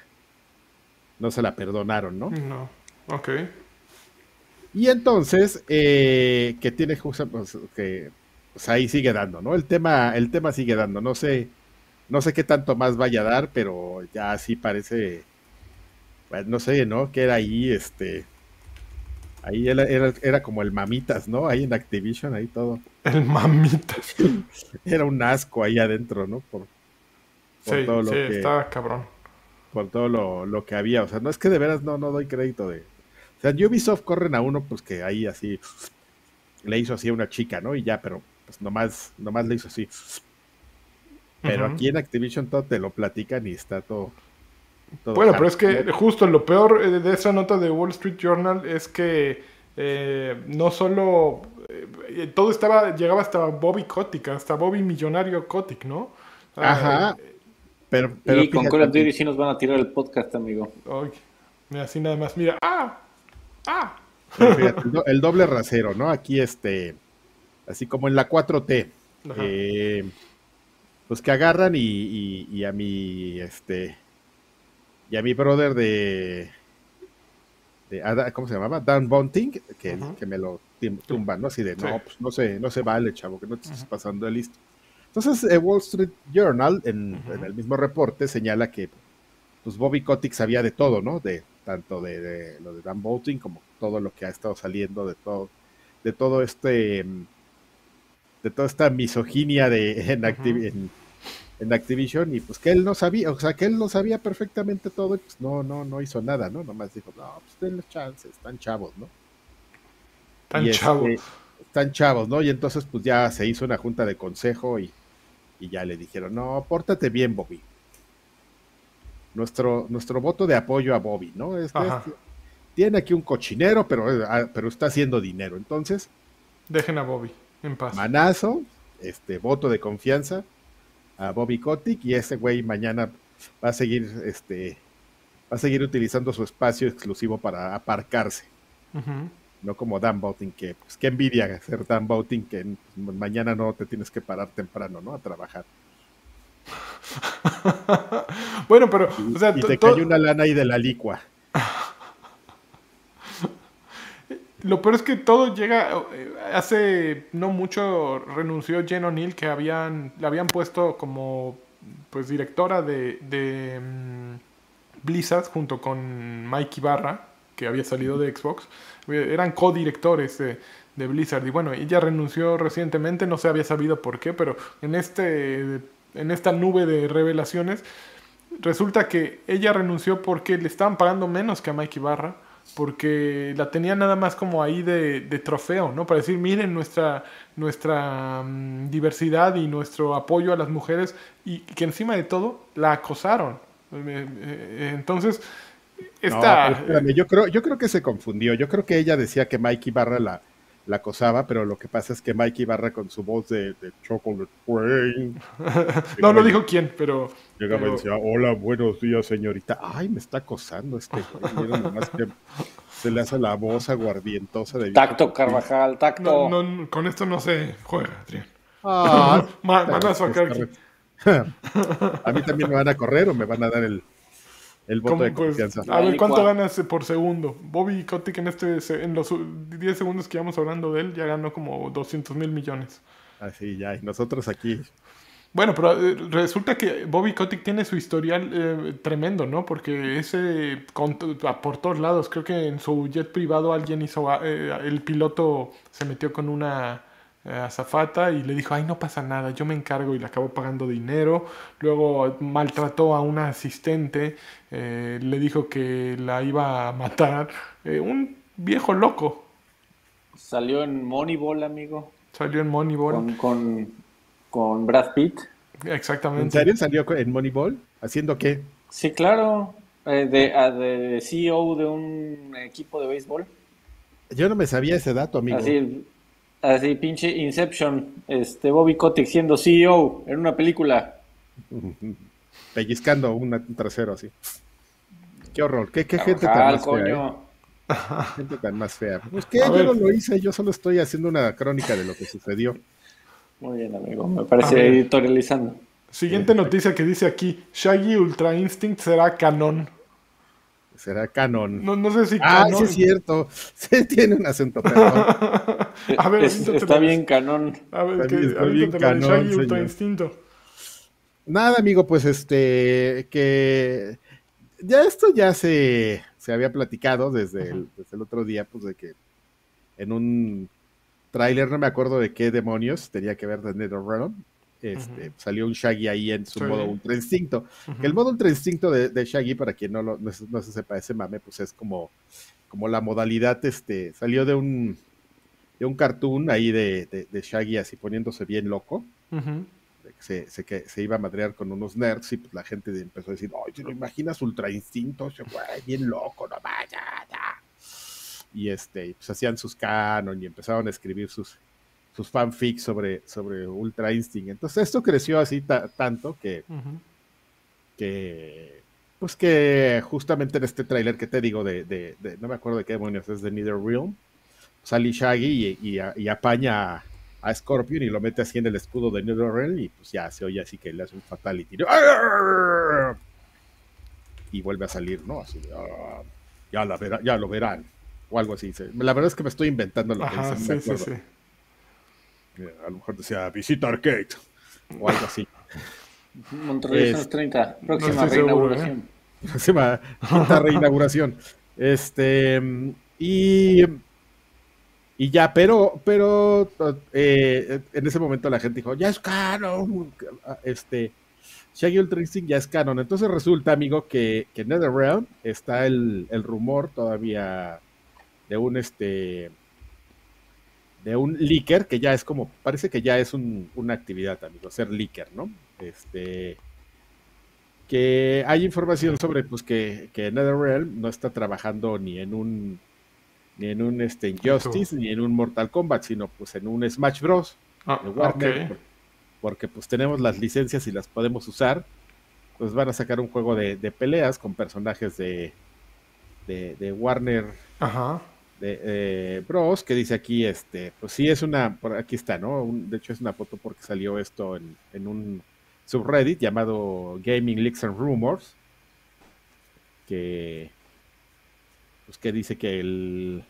no se la perdonaron, ¿no? No. Ok. Y entonces, eh, que tiene justo, pues, que pues ahí sigue dando, ¿no? El tema, el tema sigue dando. No sé, no sé qué tanto más vaya a dar, pero ya sí parece, pues, no sé, ¿no? Que era ahí, este, Ahí era, era, como el mamitas, ¿no? Ahí en Activision, ahí todo. El mamitas. era un asco ahí adentro, ¿no? Por, sí, todo lo sí, que, estaba cabrón. Por todo lo, que había. O sea, no es que de veras no, no doy crédito de. O sea, en Ubisoft corren a uno, pues que ahí así le hizo así a una chica, ¿no? Y ya, pero pues nomás, nomás le hizo así. Pero aquí en Activision todo te lo platican y está todo bueno, pero es que justo lo peor eh, de esa nota de Wall Street Journal es que eh, no solo eh, todo estaba, llegaba hasta Bobby Kotick, hasta Bobby Millonario Kotick, ¿no? Ah, Ajá. pero, pero, y con Call of Duty sí nos van a tirar el podcast, amigo. mira, así nada más, mira, ¡ah! ¡ah! el doble rasero, ¿no? Aquí este, así como en la 4T. pues que agarran y, y, y a mi, este, y a mi brother de, ¿cómo se llamaba? Dan Bunting, que, que me lo tumban, ¿no? Así de, no, pues no se, no se vale, chavo, que no te estés pasando de listo. Entonces, el Wall Street Journal, en, el mismo reporte, señala que pues Bobby Kotick sabía de todo, ¿no? De tanto de, lo de Dan Bunting como todo lo que ha estado saliendo de todo, de todo este, de toda esta misoginia de en, uh en Activision y pues que él no sabía, o sea, que él no sabía perfectamente todo y pues no, no, no hizo nada, ¿no? Nomás dijo, no, pues denle chances, están chavos, ¿no? Están este, chavos. están chavos, ¿no? Y entonces pues ya se hizo una junta de consejo y, ya le dijeron, no, pórtate bien, Bobby. Nuestro, nuestro voto de apoyo a Bobby, ¿no? Este, tiene aquí un cochinero, pero, ah, pero está haciendo dinero. Entonces. Dejen a Bobby en paz. Manazo, este, voto de confianza a Bobby Kotick y ese güey mañana va a seguir este va a seguir utilizando su espacio exclusivo para aparcarse. No como Dan Bouting, que pues qué envidia ser Dan Bouting, que mañana no te tienes que parar temprano, ¿no? A trabajar. bueno, pero, y, te cae una lana ahí de la licua. Lo peor es que todo llega. Eh, hace no mucho renunció Jen O'Neill, que habían, la habían puesto como pues directora de, de mm, Blizzard junto con Mike Ibarra. que había salido de Xbox. Eran co-directores de, de Blizzard. Y bueno, ella renunció recientemente, no se había sabido por qué, pero en, este, en esta nube de revelaciones resulta que ella renunció porque le estaban pagando menos que a Mikey Barra, porque la tenía nada más como ahí de, de trofeo, ¿no? Para decir, miren nuestra, nuestra mm, diversidad y nuestro apoyo a las mujeres, y que encima de todo la acosaron. Eh, eh, Entonces, esta... No, espérame, yo, creo, yo creo que se confundió. Yo creo que ella decía que Mikey Barra la, la acosaba, pero lo que pasa es que Mikey Barra con su voz de, de Chocolate Rain. no, no dijo quién, pero. Llegaba pero- y decía, hola, buenos días, señorita. Ay, me está acosando este güey. Nomás que se le hace la voz aguardientosa de Tacto, Carvajal, tacto. No, no, no, con esto no se juega, Adrián. Ah, manazo acá. aquí. a mí también me van a correr o me van a dar el, el voto ¿Cómo, de pues? confianza. a ver, ¿cuánto ganas por segundo? Bobby Kotick en, este, en los u- 10 segundos que íbamos hablando de él ya ganó como 200 mil millones. Así ya, y nosotros aquí. Bueno, pero eh, resulta que Bobby Kotick tiene su historial eh, tremendo, ¿no? Porque ese con- a- por todos lados, creo que en su jet privado alguien hizo, eh, el piloto se metió con una eh, azafata y le dijo, ay, no pasa nada, yo me encargo y le acabó pagando dinero. Luego maltrató a una asistente, eh, le dijo que la iba a matar. Eh, un viejo loco Salió en Moneyball, amigo. salió en Moneyball. Con, con, con Brad Pitt. ¿En Exactamente. serio salió en Moneyball? ¿Haciendo qué? Sí, claro. Eh, de, a- de CEO de un equipo de béisbol. Yo no me sabía ese dato, amigo. Así, así, pinche Inception. Este, Bobby Kotick siendo CEO en una película. Pellizcando un trasero así. Qué horror. Qué, qué gente tan más fea. ¿eh? coño. Gente tan más fea. Pues que yo ver. no lo hice, yo solo estoy haciendo una crónica de lo que sucedió. Muy bien, amigo. Me parece editorializando. Siguiente noticia que dice aquí, Shaggy Ultra Instinct será canon. Será canon. No, no sé si ah, canon. sí es cierto. Sí tiene un acento, perdón. A ver, Es- está bien canón. A ver, Está que, bien- está bien canon, Shaggy Ultra. Instinto. Nada, amigo, pues este, que ya esto ya se, se había platicado desde el, desde el otro día, pues de que en un tráiler, no me acuerdo de qué demonios, tenía que ver de NetherRealm, este, salió un Shaggy ahí en su Sí. modo Ultra Instinto. Que el modo Ultra Instinto de, de Shaggy, para quien no, lo, no, se- no se sepa ese mame, pues es como, como la modalidad, este, salió de un, de un cartoon ahí de, de, de Shaggy así poniéndose bien loco Ujú. Se, se, que se iba a madrear con unos nerds y pues la gente empezó a decir, ay, ¿te lo imaginas ultra instinto? Güey, bien loco, no vaya, ya". Y este, pues hacían sus canon y empezaron a escribir sus, sus fanfics sobre, sobre Ultra Instinct. Entonces esto creció así ta- tanto que, que, pues que justamente en este tráiler que te digo de, de- de- no me acuerdo de qué demonios es de NetherRealm, sale Shaggy y, y, a- y apaña a, Scorpion y lo mete así en el escudo de NetherRealm y pues ya se oye así que le hace un fatality. Y vuelve a salir, ¿no? Así, de, "Ah, ya, la verá- ya lo verán. O algo así. La verdad es que me estoy inventando lo que Ajá, sí, sí, sí. Eh, A lo mejor decía, visita arcade. O algo así. Monterrey Es- Suns 30. No Próxima seguro, reinauguración. próxima quinta reinauguración. Este, y, y ya, pero, pero eh, en ese momento la gente dijo, ya es canon. Este, Shaggy Ultra Instinct ya es canon. Entonces resulta, amigo, que, que en NetherRealm está el, el rumor todavía de un este de un leaker que ya es como, parece que ya es un- una actividad, amigo, ser leaker, ¿no? Este, que hay información sobre pues que, que NetherRealm no está trabajando ni en un ni en un este Injustice ni en un Mortal Kombat, sino pues en un Smash Bros. Ah, de Warner, porque pues tenemos las licencias y las podemos usar. Pues van a sacar un juego de, de peleas con personajes de, de, de Warner Ajá. de eh, Bros. que dice aquí, este, pues sí es una, por aquí está, ¿no? Un- de hecho es una foto porque salió esto en, en un subreddit llamado Gaming Leaks and Rumors, que, pues que dice que el,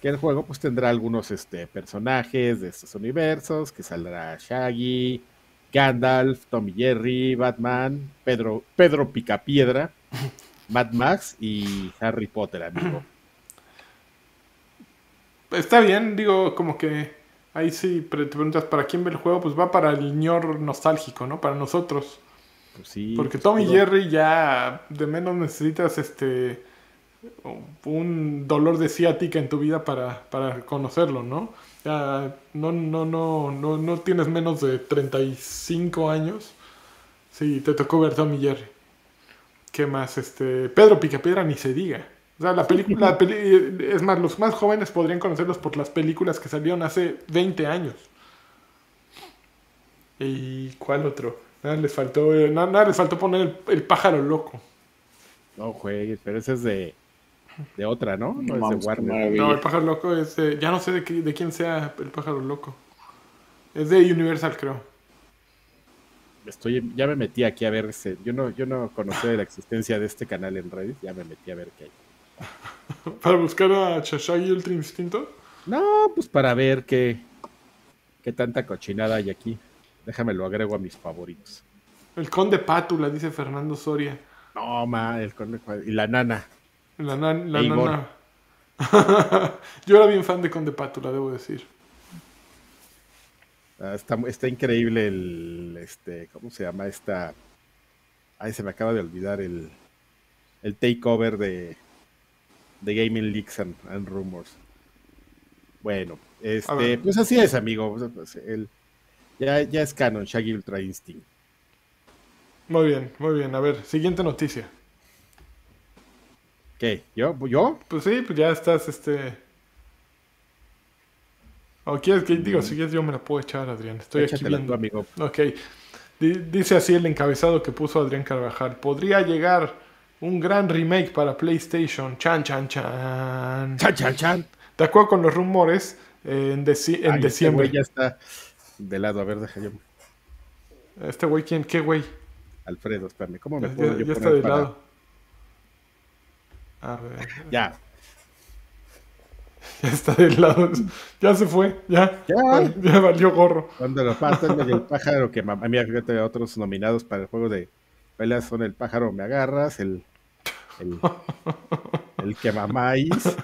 que el juego pues tendrá algunos este, personajes de estos universos, que saldrá Shaggy, Gandalf, Tommy Jerry, Batman, Pedro, Pedro Picapiedra, Mad Max y Harry Potter, amigo. Está bien, digo, como que ahí sí te preguntas para quién ve el juego, pues va para el ñor nostálgico, ¿no? Para nosotros. Pues sí. Porque pues, Tom y todo- Jerry ya de menos necesitas este un dolor de ciática en tu vida para, para conocerlo, ¿no? Ya no, no, no, no, no tienes menos de 35 años. Sí, te tocó ver Tom y Jerry. ¿Qué más? Este, Pedro Picapiedra ni se diga. O sea, la película, la peli- es más, los más jóvenes podrían conocerlos por las películas que salieron hace 20 años. ¿Y cuál otro? Nada les faltó, eh, nada, nada les faltó poner el, el pájaro loco. No juegues, pero ese es de, de otra, ¿no? No, No es de Warner. No, el pájaro loco es de- ya no sé de, qué- de quién sea el pájaro loco. Es de Universal, creo. Estoy, ya me metí aquí a ver ese. Yo no, yo no conocía de la existencia de este canal en Reddit, ya me metí a ver qué hay. Para buscar a Shashagi Ultra Instinto. No, pues para ver qué, qué tanta cochinada hay aquí. Déjame lo agrego a mis favoritos. El conde Pátula, dice Fernando Soria. No, ma, el conde y la nana. La, nan- la nana. Yo era bien fan de Conde Pátula, debo decir. Ah, está, está increíble el, este, ¿cómo se llama esta? Ay, se me acaba de olvidar el, el takeover de, de Gaming Leaks and, and Rumors. Bueno, este, pues así es, amigo. Pues, el- ya, ya es canon, Shaggy Ultra Instinct. Muy bien, muy bien. A ver, siguiente noticia. ¿Qué? ¿Yo? ¿Yo? Pues sí, pues ya estás, este... ¿O quieres que digo? Si quieres yo me la puedo echar, Adrián. Estoy aquí Échatela viendo. tú, amigo. Ok. Di- Dice así el encabezado que puso Adrián Carvajal. Podría llegar un gran remake para PlayStation. Chan, chan, chan. Chan, chan, chan. De acuerdo con los rumores, eh, en, deci- en Ay, este diciembre. güey ya está de lado. A ver, deja yo. Este güey, ¿quién? ¿Qué güey? Alfredo, espérame. ¿Cómo me Ya, puedo ya- yo ya está de para- lado. A ver. Ya. Ya está de lado. Ya se fue. Ya. Ya. Ya valió gorro. Cuando lo parten el pájaro que mamá mía, fíjate, otros nominados para el juego de peleas son el pájaro me agarras, el el, el que mamáis.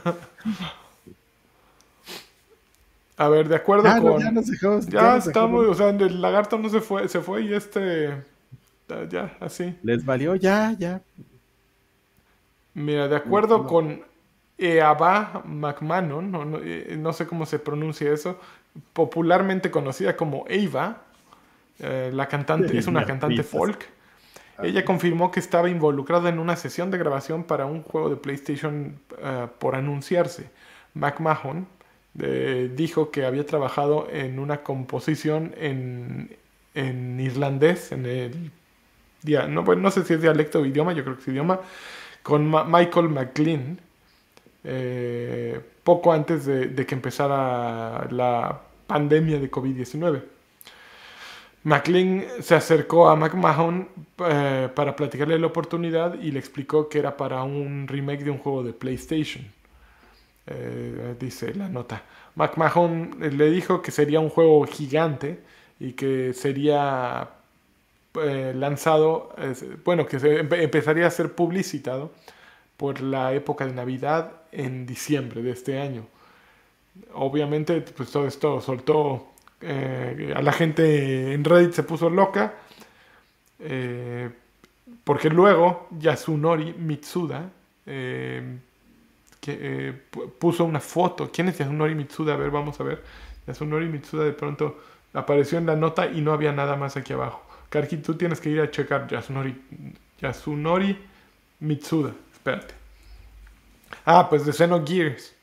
A ver, de acuerdo Ya, no, con. ya nos dejamos. Ya nos estamos, dejamos. o sea, el lagarto no se fue, se fue y este. Ya, así. Les valió, ya, ya. Mira, de acuerdo con Eaba McMahon, no, no, eh, no sé cómo se pronuncia eso, popularmente conocida como Eva, eh, la cantante, es una cantante folk. Ella confirmó que estaba involucrada en una sesión de grabación para un juego de PlayStation eh, por anunciarse. McMahon eh, dijo que había trabajado en una composición en, en irlandés, en el no, bueno, no sé si es dialecto o idioma, yo creo que es idioma, con Michael McLean, eh, poco antes de, que empezara la pandemia de COVID-19. McLean se acercó a McMahon eh, para platicarle la oportunidad y le explicó que era para un remake de un juego de PlayStation. Eh, dice la nota. McMahon le dijo que sería un juego gigante y que sería eh, lanzado, bueno, que se empe- empezaría a ser publicitado por la época de Navidad en diciembre de este año. Obviamente, pues todo esto soltó eh, a la gente en Reddit se puso loca. eh, porque luego Yasunori Mitsuda eh, que, pu- puso una foto. ¿Quién es Yasunori Mitsuda? A ver, vamos a ver. Yasunori Mitsuda de pronto apareció en la nota y no había nada más aquí abajo. Karki, tú tienes que ir a checar Yasunori, Yasunori Mitsuda. Espérate. Ah, pues de Xenogears.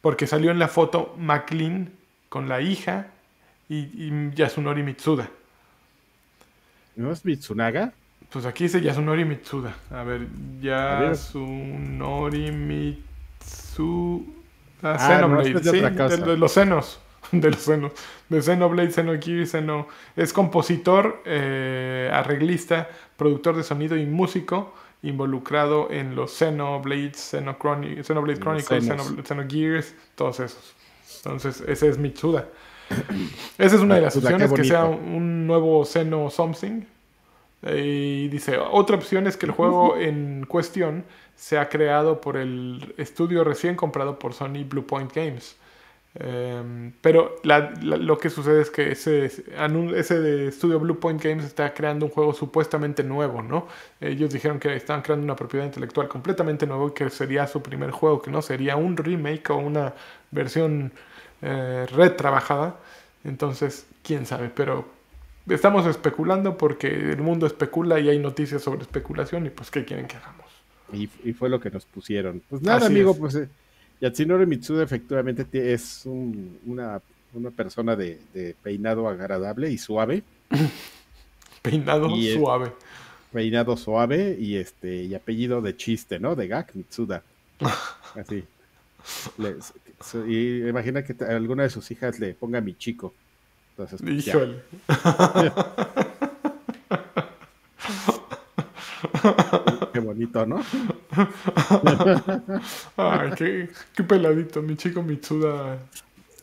Porque salió en la foto McLean con la hija y, y Yasunori Mitsuda. ¿No es Mitsunaga? Pues aquí dice Yasunori Mitsuda. A ver. Yasunori Mitsuda. Ah, Xenoblade, no, es de sí, de los senos. De los senos. De Xenoblade, Xeno... Es compositor, eh, arreglista, productor de sonido y músico involucrado en los Xenoblades, Xenoblade Chronicles, Xenos. Xeno- Xenogears, todos esos. Entonces, ese es Mitsuda. Esa es una de las Mitsuda, qué opciones, que sea un nuevo Xeno Something. Y dice, otra opción es que el juego en cuestión sea creado por el estudio recién comprado por Sony Bluepoint Games. Em, pero lo que sucede es que ese, ese de estudio Bluepoint Games está creando un juego supuestamente nuevo, ¿no? Ellos dijeron que estaban creando una propiedad intelectual completamente nueva y que sería su primer juego, que no sería un remake o una versión eh, retrabajada. Entonces, quién sabe, pero estamos especulando porque el mundo especula y hay noticias sobre especulación y pues, ¿qué quieren que hagamos? Y, fue lo que nos pusieron. Pues nada, amigo, pues eh, Yatsunori Mitsuda efectivamente es una, persona de, peinado agradable y suave. peinado suave. peinado suave y este y apellido de chiste, ¿no? De Gak Mitsuda. Así. y imagina que alguna de sus hijas le ponga mi chico. Entonces, pues, Híjole. qué bonito, ¿no? Ay, qué, peladito, mi chico Mitsuda.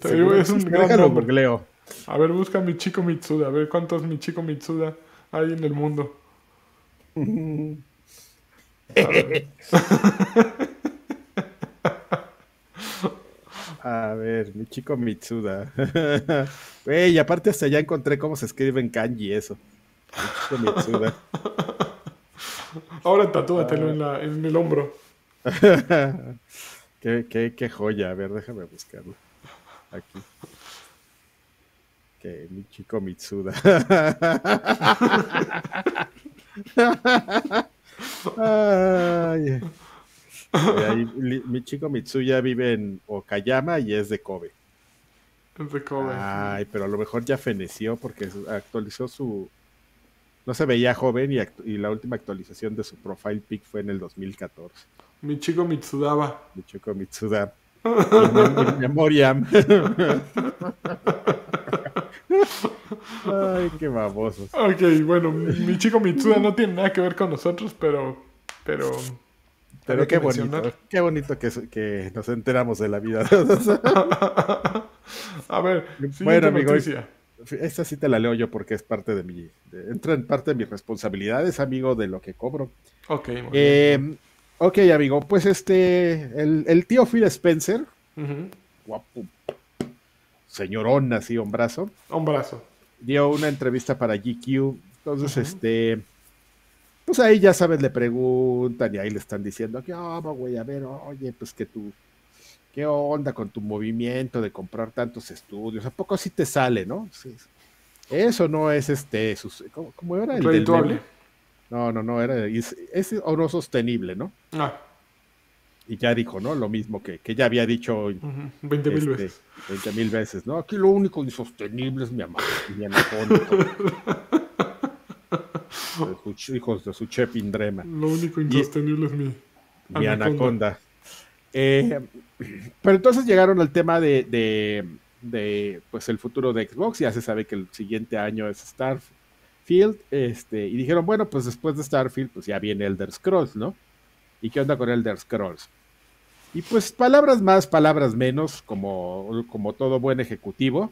es un gran nombre. A ver, busca mi chico Mitsuda, a ver cuántos mi chico Mitsuda hay en el mundo. A ver. mi chico Mitsuda. Güey, aparte hasta ya encontré cómo se escribe en kanji eso. Mi chico Mitsuda. Ahora tatúatelo en, la, en el hombro. qué, qué, joya. A ver, déjame buscarlo. Aquí. Que mi chico Mitsuda. Ay. mi chico Mitsuya vive en Okayama y es de Kobe. Es de Kobe. Ay, pero a lo mejor ya feneció porque actualizó su, no se veía joven y, la última actualización de su profile pic fue en el 2014. Mi chico Mitsudaba. Mi chico Mitsuda. Memoriam. Ay, qué babosos. Ok, bueno, mi chico Mitsuda no tiene nada que ver con nosotros, pero. Pero. Pero qué bonito, qué bonito que, que, nos enteramos de la vida. A ver, bueno, amigo, esta sí te la leo yo porque es parte de mi. entra en parte de mis responsabilidades, amigo, de lo que cobro. Ok, eh, Ok, amigo, pues este. El, tío Phil Spencer. Guapo. Señorón, así, hombrazo. Hombrazo. Dio una entrevista para GQ. Entonces, este. Pues ahí ya sabes, le preguntan y ahí le están diciendo que, oh, güey, a ver, oye, pues que tú ¿Qué onda con tu movimiento de comprar tantos estudios? ¿A poco así te sale, no? Eso no es este, ¿cómo, era el del No, no, no, era, es, es no sostenible, ¿no? Ah. Y ya dijo, ¿no? Lo mismo que, que ya había dicho 20 mil este, veces. 20 mil veces, ¿no? Aquí lo único insostenible es mi amor, mi anaconda. hijos de su chef Indrema. Lo único insostenible es mi, mi anaconda. Eh, pero entonces llegaron al tema de, pues el futuro de Xbox. Ya se sabe que el siguiente año es Starfield. Este, y dijeron, bueno, pues después de Starfield, pues ya viene Elder Scrolls, ¿no? ¿Y qué onda con Elder Scrolls? Y pues palabras más, palabras menos, como, como todo buen ejecutivo.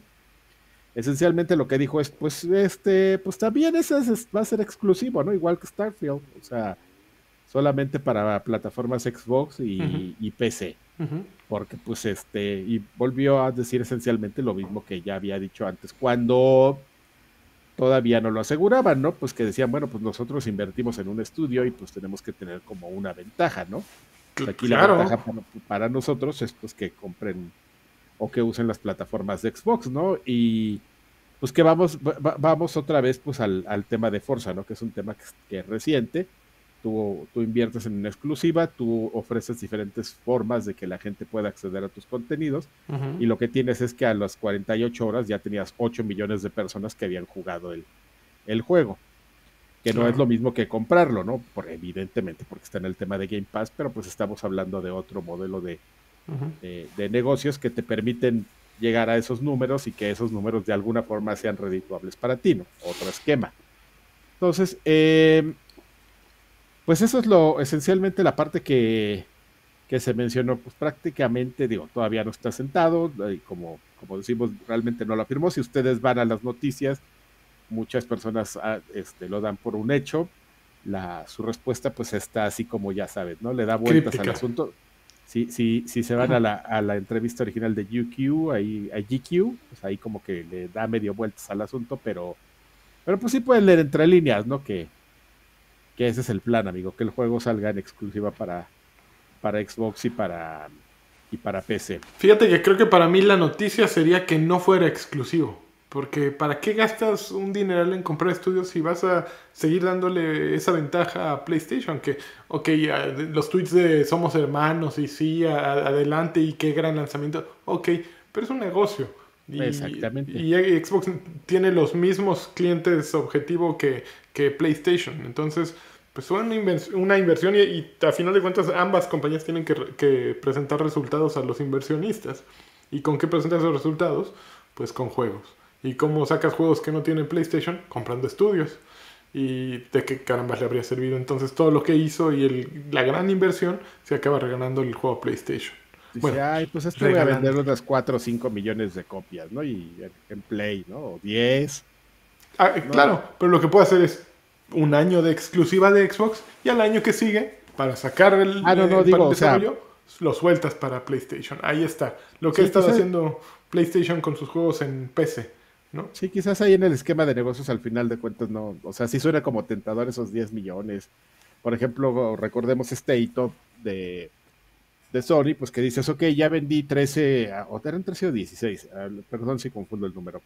Esencialmente lo que dijo es, pues, este, pues también ese va a ser exclusivo, ¿no? Igual que Starfield. O sea, solamente para plataformas Xbox y, PC. Porque pues este, y volvió a decir esencialmente lo mismo que ya había dicho antes, cuando todavía no lo aseguraban, ¿no? Pues que decían, bueno, pues nosotros invertimos en un estudio y pues tenemos que tener como una ventaja, ¿no? aquí la ventaja para, nosotros es pues que compren o que usen las plataformas de Xbox, ¿no? Y pues que vamos, vamos otra vez pues al, tema de Forza, ¿no? Que es un tema que es reciente Tú, inviertes en una exclusiva, tú ofreces diferentes formas de que la gente pueda acceder a tus contenidos y lo que tienes es que a las 48 horas ya tenías 8 millones de personas que habían jugado el, el juego. Que no es lo mismo que comprarlo, ¿no? Por, evidentemente, porque está en el tema de Game Pass, pero pues estamos hablando de otro modelo de, de, negocios que te permiten llegar a esos números y que esos números de alguna forma sean redituables para ti, ¿no? Otro esquema. Entonces, eh, pues eso es lo esencialmente la parte que, se mencionó, pues prácticamente, digo, todavía no está sentado, y como, como decimos, realmente no lo afirmó. Si ustedes van a las noticias, muchas personas ah, este, lo dan por un hecho. La, su respuesta pues está así como ya sabes, ¿no? Le da vueltas al asunto. Si, si, si se van a la, a la, entrevista original de GQ, ahí, a GQ, pues ahí como que le da medio vueltas al asunto, pero, pero pues sí pueden leer entre líneas, ¿no? Que, que ese es el plan, amigo, que el juego salga en exclusiva para, para Xbox y para, y para PC. Fíjate que creo que para mí la noticia sería que no fuera exclusivo. Porque ¿para qué gastas un dineral en comprar estudios si vas a seguir dándole esa ventaja a PlayStation? Que, ok, los tweets de somos hermanos y sí, adelante y qué gran lanzamiento. Ok, pero es un negocio. Y, Exactamente. Y Xbox tiene los mismos clientes objetivo que, que PlayStation. Entonces, pues fue una, inversión y, a final de cuentas ambas compañías tienen que, presentar resultados a los inversionistas. ¿Y con qué presentan esos resultados? Pues con juegos. ¿Y cómo sacas juegos que no tienen PlayStation? Comprando estudios. ¿Y de qué caramba le habría servido? Entonces todo lo que hizo y la gran inversión se acaba regalando el juego PlayStation. Bueno, ay, pues esto voy a vender unas 4 o 5 millones de copias, ¿no? Y en Play, ¿no? O 10. Ah, claro, pero lo que puedo hacer es un año de exclusiva de Xbox y al año que sigue, para sacar el, ah, no, no, digo, desarrollo, lo sueltas para PlayStation. Ahí está. Lo que ha estado haciendo PlayStation con sus juegos en PC. ¿no? Sí, quizás ahí en el esquema de negocios al final de cuentas no, o sea, sí suena como tentador esos 10 millones. Por ejemplo, recordemos este hito de, de Sony, pues que dices, ok, ya vendí 13, o eran 13 o 16, ah, perdón si confundo el número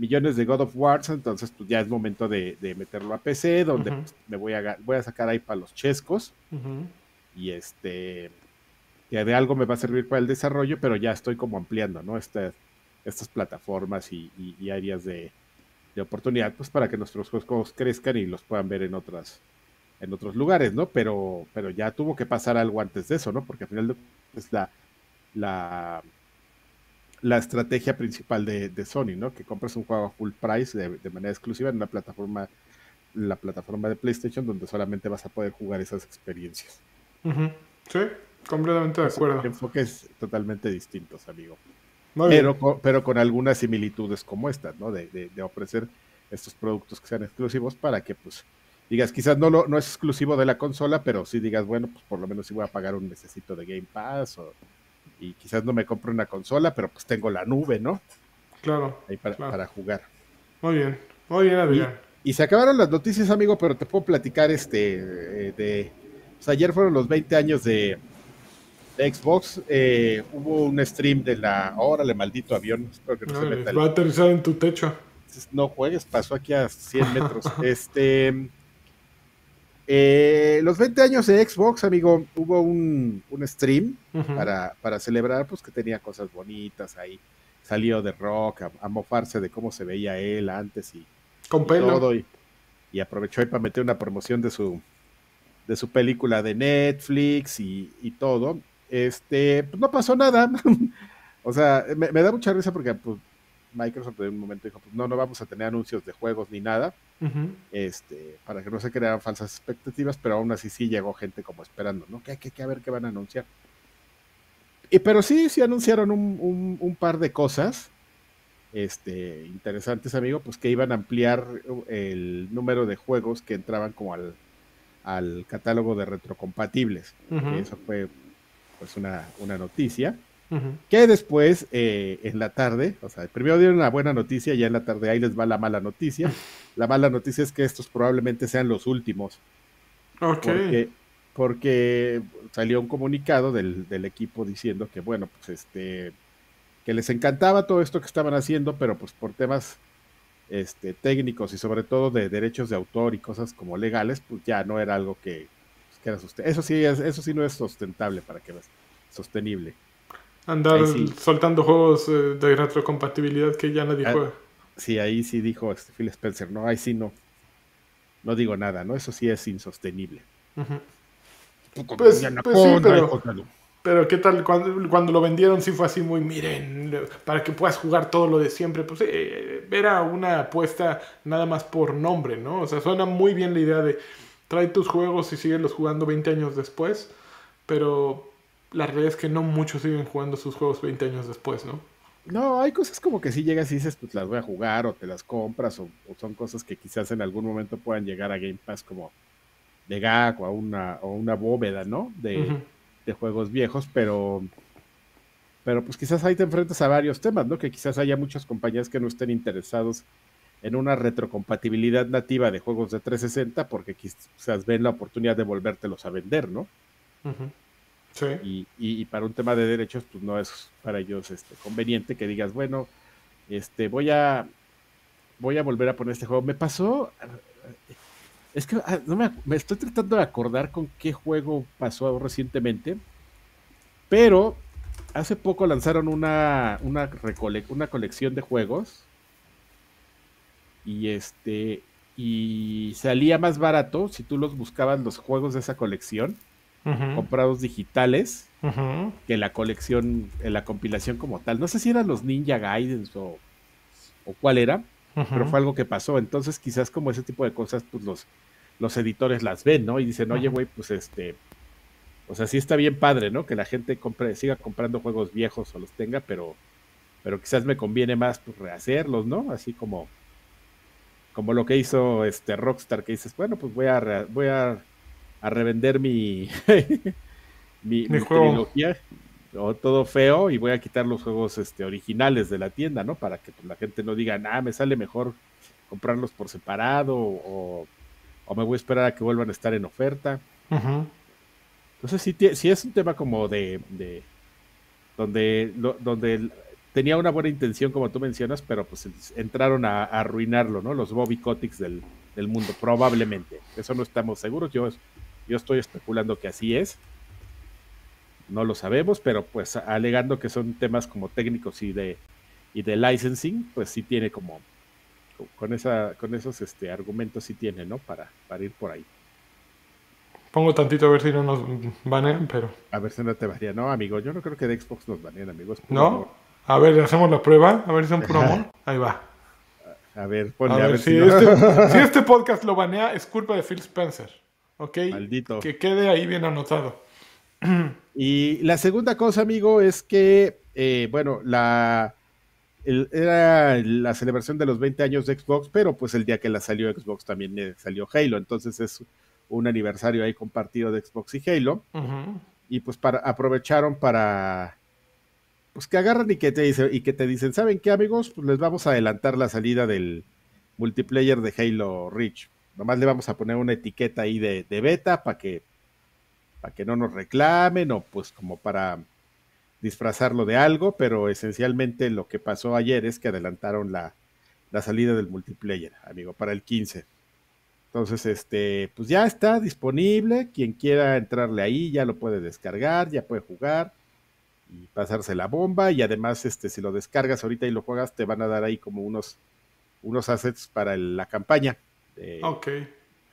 millones de God of War, entonces pues ya es momento de, meterlo a PC, donde pues, me voy a, voy a sacar ahí para los chescos. Y este, que de algo me va a servir para el desarrollo, pero ya estoy como ampliando, ¿no? Este, estas plataformas y, áreas de, oportunidad, pues para que nuestros juegos crezcan y los puedan ver en otras, en otros lugares, ¿no? Pero, pero ya tuvo que pasar algo antes de eso, ¿no? Porque al final de, pues, la, la la estrategia principal de, Sony, ¿no? Que compras un juego a full price de, manera exclusiva en una plataforma, la plataforma de PlayStation, donde solamente vas a poder jugar esas experiencias. Sí, completamente de acuerdo. Enfoques totalmente distintos, amigo. pero, con, pero con algunas similitudes como estas, ¿no? De, ofrecer estos productos que sean exclusivos para que, pues, digas, quizás no, lo, no es exclusivo de la consola, pero sí digas, bueno, pues por lo menos si voy a pagar un necesito de Game Pass o y quizás no me compre una consola, pero pues tengo la nube, ¿no? Claro. Ahí para, jugar. Muy bien, muy bien, Adrián. Y, se acabaron las noticias, amigo, pero te puedo platicar este eh, de... Pues ayer fueron los 20 años de, Xbox. Eh, hubo un stream de la... Órale, maldito avión. Espero que no, se meta Va a aterrizar en tu techo. No juegues, pasó aquí a 100 metros. este... Eh, los 20 años de Xbox, amigo, hubo un, stream para, para, celebrar, pues que tenía cosas bonitas ahí. Salió de rock a, mofarse de cómo se veía él antes y, Con todo. Y, aprovechó ahí para meter una promoción de su, de su película de Netflix y, todo. Este, pues no pasó nada. o sea, me, me, da mucha risa porque pues, Microsoft en un momento dijo, pues no, no vamos a tener anuncios de juegos ni nada este, para que no se crearan falsas expectativas, pero aún así sí llegó gente como esperando, ¿no? Que hay que, ver qué van a anunciar. Y, pero sí, sí anunciaron un, par de cosas este, interesantes, amigo, pues que iban a ampliar el número de juegos que entraban como al, al catálogo de retrocompatibles. Eso fue pues una, una noticia. Que después, eh, en la tarde, o sea, primero dieron una buena noticia, ya en la tarde ahí les va la mala noticia. La mala noticia es que estos probablemente sean los últimos. Porque, porque salió un comunicado del, equipo diciendo que, bueno, pues este, que les encantaba todo esto que estaban haciendo, pero pues por temas este, técnicos y sobre todo de derechos de autor y cosas como legales, pues ya no era algo que, pues, era sostenible. Eso sí, eso sí no es sustentable para que veas, sostenible. Andar soltando juegos eh, de retrocompatibilidad que ya nadie ah, juega. Sí, ahí sí dijo este Phil Spencer, no, ahí sí no. No digo nada, ¿no? Eso sí es insostenible. Pues, pues sí, pero, pero ¿qué tal? Cuando, lo vendieron sí fue así muy, miren, para que puedas jugar todo lo de siempre. Pues eh, era una apuesta nada más por nombre, ¿no? O sea, suena muy bien la idea de trae tus juegos y síguelos jugando 20 años después, pero la realidad es que no muchos siguen jugando sus juegos 20 años después, ¿no? No, hay cosas como que si llegas y dices, pues las voy a jugar o te las compras o, son cosas que quizás en algún momento puedan llegar a Game Pass como de gag o a una, o una bóveda, ¿no? De, de juegos viejos, pero pero pues quizás ahí te enfrentas a varios temas, ¿no? Que quizás haya muchas compañías que no estén interesados en una retrocompatibilidad nativa de juegos de 360 porque quizás ven la oportunidad de volvértelos a vender, ¿no? Y, para un tema de derechos, pues no es para ellos este, conveniente que digas, bueno, este, voy a voy a volver a poner este juego. Me pasó, es que ah, no me, estoy tratando de acordar con qué juego pasó recientemente, pero hace poco lanzaron una, una, una colección de juegos y este y salía más barato si tú los buscabas los juegos de esa colección comprados digitales que la colección en la compilación como tal no sé si eran los Ninja Gaidens o, o cuál era pero fue algo que pasó. Entonces quizás como ese tipo de cosas pues los los editores las ven no y dicen oye güey pues este o sea, sí está bien padre, ¿no? Que la gente compre, siga comprando juegos viejos o los tenga, pero, pero quizás me conviene más pues, rehacerlos, ¿no? Así como, como lo que hizo este Rockstar, que dices, bueno, pues voy a, voy a, revender mi, mi, trilogía o todo feo y voy a quitar los juegos este, originales de la tienda, ¿no? Para que pues, la gente no diga, ah, me sale mejor comprarlos por separado o, o, me voy a esperar a que vuelvan a estar en oferta. Ajá. Entonces sí, sí es un tema como de, donde, donde tenía una buena intención, como tú mencionas, pero pues entraron a, arruinarlo, ¿no? Los Bobby Kotics del, mundo, probablemente. Eso no estamos seguros. Yo, yo estoy especulando que así es. No lo sabemos, pero pues alegando que son temas como técnicos y de, y de licensing, pues sí tiene como, con, esa, con esos este, argumentos sí tiene, ¿no? Para, para ir por ahí. Pongo tantito a ver si no nos banean, pero. A ver si no te varía. No, amigo, yo no creo que de Xbox nos baneen, amigos. ¿No? A ver, hacemos la prueba, a ver si son puro amor. Ahí va. A ver, ponle a, ver, si, este, si, este, podcast lo banea, es culpa de Phil Spencer. ¿Ok? Maldito. Que quede ahí bien anotado. Y la segunda cosa, amigo, es que, eh, bueno, la. era la celebración de los 20 años de Xbox, pero pues el día que la salió Xbox también eh, salió Halo, entonces es un aniversario ahí compartido de Xbox y Halo. Y pues para, aprovecharon para pues que agarran y que te dicen, y que te dicen, ¿saben qué amigos? Pues les vamos a adelantar la salida del multiplayer de Halo Reach. Nomás le vamos a poner una etiqueta ahí de, beta para que, que no nos reclamen o pues como para disfrazarlo de algo, pero esencialmente lo que pasó ayer es que adelantaron la, la salida del multiplayer, amigo, para el 15. Entonces, este, pues ya está disponible. Quien quiera entrarle ahí ya lo puede descargar, ya puede jugar y pasarse la bomba. Y además, este, si lo descargas ahorita y lo juegas, te van a dar ahí como unos, unos assets para la campaña de,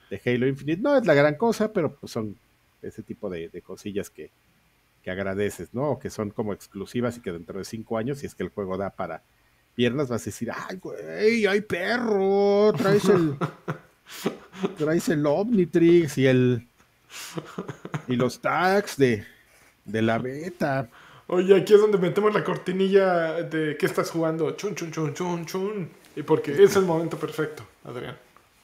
de, Halo Infinite. No es la gran cosa, pero pues son ese tipo de, cosillas que, que agradeces, ¿no? O que son como exclusivas y que dentro de cinco años, si es que el juego da para piernas, vas a decir, ay, güey, ay, perro, traes el. traes el Omnitrix y el y los tags de, de la beta. Oye, aquí es donde metemos la cortinilla de qué estás jugando. Chun, chun, chun, chun, chun. Y porque es el momento perfecto, Adrián.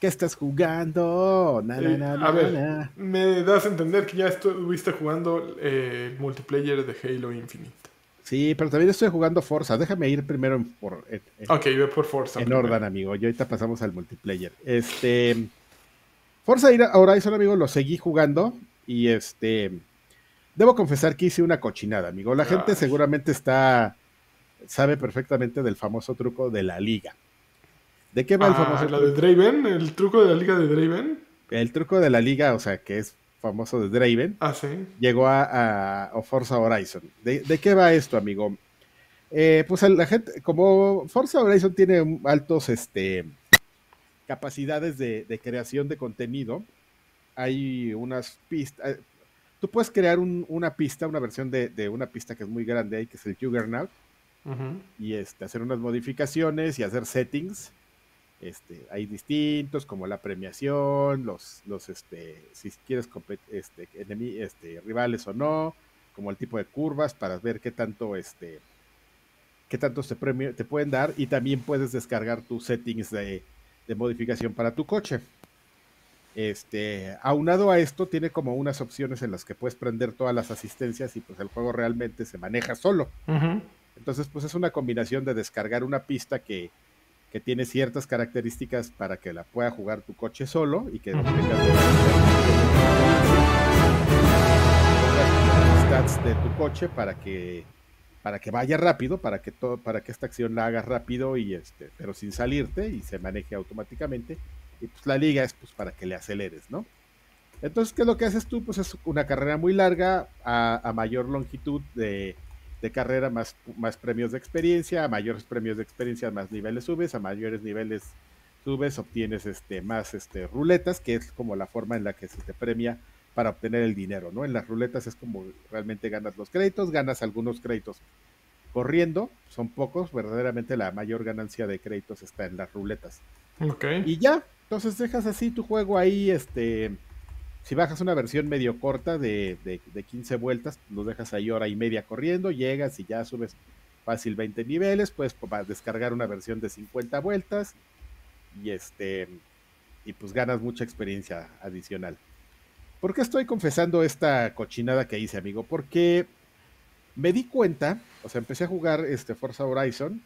¿Qué estás jugando? a ver, me das a entender que ya estuviste jugando eh, el multiplayer de Halo Infinite. Sí, pero también estoy jugando Forza. Déjame ir primero por. ok, ve por Forza. En orden, amigo. Y ahorita pasamos al multiplayer. Este. Forza Horizon, amigo, lo seguí jugando. Y este. Debo confesar que hice una cochinada, amigo. La gente seguramente está. Sabe perfectamente del famoso truco de la liga. ¿De qué va el ah, famoso ¿La de Draven? ¿El truco de la liga de Draven? El truco de la liga, o sea, que es famoso de Draven, ah, ¿sí? llegó a, Forza Horizon. ¿De, qué va esto, amigo? Eh, pues la gente, como Forza Horizon tiene altos este, capacidades de, creación de contenido, hay unas pistas. Eh, tú puedes crear una pista, una versión de, una pista que es muy grande ahí, que es el Juggernaut, y este, hacer unas modificaciones y hacer settings este, hay distintos, como la premiación, los, los este, si quieres este, este, rivales o no, como el tipo de curvas para ver qué tanto, este, qué tantos te, premio, te pueden dar y también puedes descargar tus settings de, de modificación para tu coche. Este, aunado a esto, tiene como unas opciones en las que puedes prender todas las asistencias y pues el juego realmente se maneja solo. Entonces, pues es una combinación de descargar una pista que, que, tiene ciertas características para que la pueda jugar tu coche solo y que uh stats de tu coche para que para que vaya rápido, para que todo, para que esta acción la hagas rápido y este, pero sin salirte y se maneje automáticamente y pues la liga es pues para que le aceleres, ¿no? Entonces, ¿qué es lo que haces tú? Pues es una carrera muy larga, a, mayor longitud de, carrera, más, más premios de experiencia, a mayores premios de experiencia, más niveles subes, a mayores niveles subes, obtienes este, más este, ruletas, que es como la forma en la que se te premia para obtener el dinero, ¿no? En las ruletas es como realmente ganas los créditos, ganas algunos créditos corriendo, son pocos, verdaderamente la mayor ganancia de créditos está en las ruletas. Ok. Y ya, entonces dejas así tu juego ahí, este, si bajas una versión medio corta de, de, 15 vueltas, lo dejas ahí hora y media corriendo, llegas y ya subes fácil 20 niveles, puedes descargar una versión de 50 vueltas y este y pues ganas mucha experiencia adicional. ¿Por qué estoy confesando esta cochinada que hice, amigo? Porque me di cuenta, o sea, empecé a jugar este Forza Horizon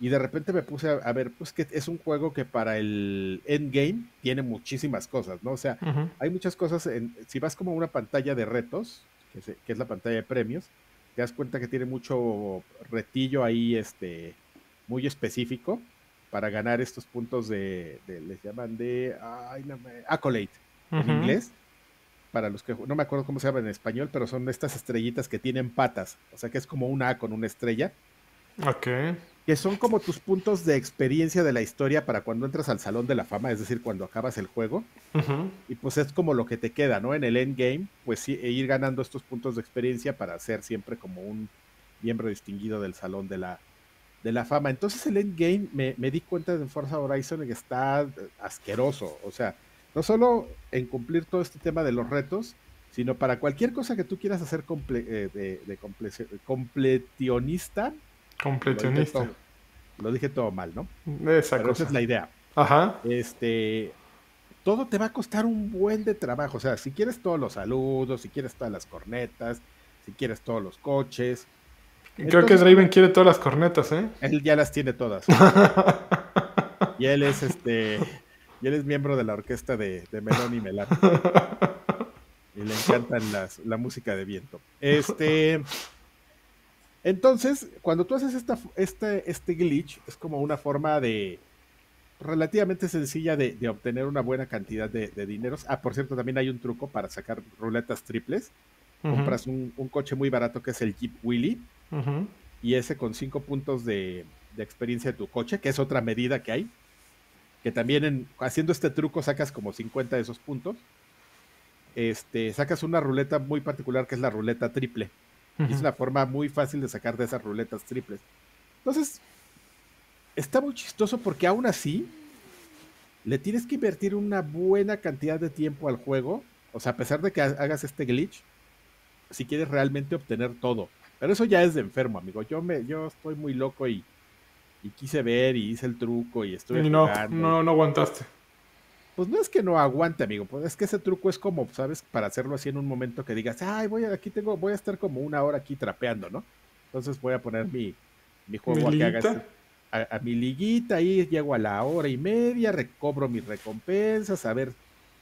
y de repente me puse a, ver, pues que es un juego que para el endgame tiene muchísimas cosas, ¿no? O sea, hay muchas cosas, en, si vas como a una pantalla de retos, que, es la pantalla de premios, te das cuenta que tiene mucho retillo ahí, este, muy específico para ganar estos puntos de, les llaman de, ay, no me, accolade en inglés. Para los que no me acuerdo cómo se llama en español, pero son estas estrellitas que tienen patas. O sea que es como una A con una estrella. Ok que son como tus puntos de experiencia de la historia para cuando entras al Salón de la Fama, es decir, cuando acabas el juego. Y pues es como lo que te queda, ¿no? En el endgame, pues sí, e ir ganando estos puntos de experiencia para ser siempre como un miembro distinguido del Salón de la, de la Fama. Entonces el endgame me, me di cuenta en Forza Horizon que está asqueroso. O sea, no solo en cumplir todo este tema de los retos, sino para cualquier cosa que tú quieras hacer eh, de, de completionista Completionista. Lo dije, todo, mal, ¿no? Esa Pero esa es la idea. Ajá. Este, todo te va a costar un buen de trabajo. O sea, si quieres todos los saludos, si quieres todas las cornetas, si quieres todos los coches. Creo que Draven quiere todas las cornetas, ¿eh? Él ya las tiene todas. y él es este. Y él es miembro de la orquesta de, de Melón y Melán. y le encantan las, la música de viento. Este. Entonces, cuando tú haces esta, este, este glitch, es como una forma de relativamente sencilla de, obtener una buena cantidad de, de, dineros. Ah, por cierto, también hay un truco para sacar ruletas triples. Compras un, coche muy barato que es el Jeep Willy. Y ese con 5 puntos de, experiencia de tu coche, que es otra medida que hay. Que también en, haciendo este truco sacas como 50 de esos puntos. Este, sacas una ruleta muy particular que es la ruleta triple es una forma muy fácil de sacar de esas ruletas triples. Entonces, está muy chistoso porque aún así le tienes que invertir una buena cantidad de tiempo al juego. O sea, a pesar de que hagas este glitch, si quieres realmente obtener todo. Pero eso ya es de enfermo, amigo. Yo me, yo estoy muy loco y, y quise ver y hice el truco y estoy y no, no, no aguantaste. Pues no es que no aguante, amigo, pues es que ese truco es como, ¿sabes? Para hacerlo así en un momento que digas, ay, voy a, aquí tengo, voy a estar como una hora aquí trapeando, ¿no? Entonces voy a poner mi, mi juego a, este, a, mi liguita, ahí llego a la hora y media, recobro mis recompensas, a ver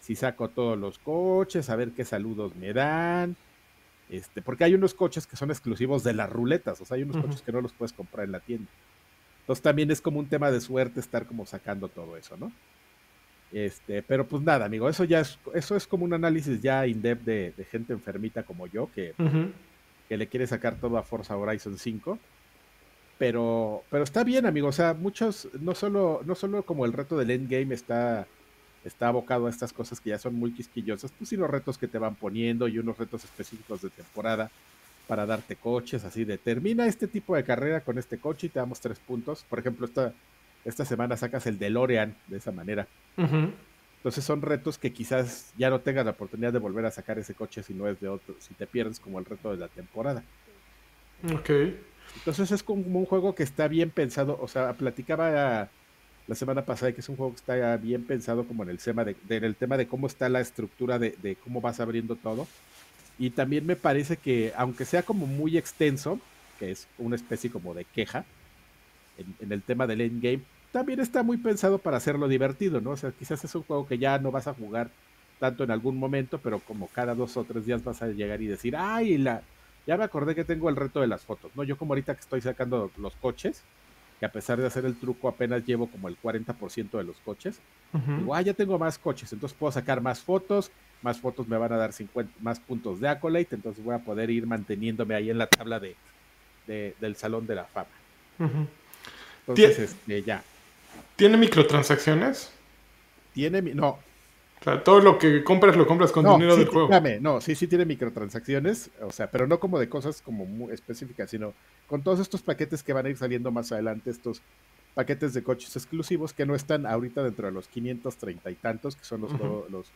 si saco todos los coches, a ver qué saludos me dan. Este, porque hay unos coches que son exclusivos de las ruletas, o sea, hay unos coches que no los puedes comprar en la tienda. Entonces también es como un tema de suerte estar como sacando todo eso, ¿no? Este, pero pues nada, amigo, eso ya es, eso es como un análisis ya in-depth de, gente enfermita como yo, que, que le quiere sacar todo a Forza Horizon 5. Pero, pero está bien, amigo. O sea, muchos, no solo, no solo como el reto del endgame está, está abocado a estas cosas que ya son muy quisquillosas, pues sino retos que te van poniendo y unos retos específicos de temporada para darte coches, así de termina este tipo de carrera con este coche y te damos tres puntos. Por ejemplo, esta, esta semana sacas el DeLorean de esa manera. Entonces son retos que quizás ya no tengas la oportunidad de volver a sacar ese coche si no es de otro, si te pierdes como el reto de la temporada. Ok. Entonces es como un juego que está bien pensado, o sea, platicaba la semana pasada que es un juego que está bien pensado como en el tema de, el tema de cómo está la estructura de, de, cómo vas abriendo todo. Y también me parece que, aunque sea como muy extenso, que es una especie como de queja en, en el tema del endgame, también está muy pensado para hacerlo divertido, ¿no? O sea, quizás es un juego que ya no vas a jugar tanto en algún momento, pero como cada dos o tres días vas a llegar y decir, ay, la, ya me acordé que tengo el reto de las fotos, ¿no? Yo como ahorita que estoy sacando los coches, que a pesar de hacer el truco apenas llevo como el 40% de los coches, digo, ah, ya tengo más coches, entonces puedo sacar más fotos, más fotos me van a dar 50, más puntos de Accolade, entonces voy a poder ir manteniéndome ahí en la tabla de, del Salón de la Fama. Entonces, este, ya. ¿Tiene microtransacciones? Tiene, no, o sea, todo lo que compras lo compras con dinero del juego. no, sí, sí tiene microtransacciones, o sea, pero no como de cosas como muy específicas, sino con todos estos paquetes que van a ir saliendo más adelante, estos paquetes de coches exclusivos que no están ahorita dentro de los 530 y tantos, que son los, los,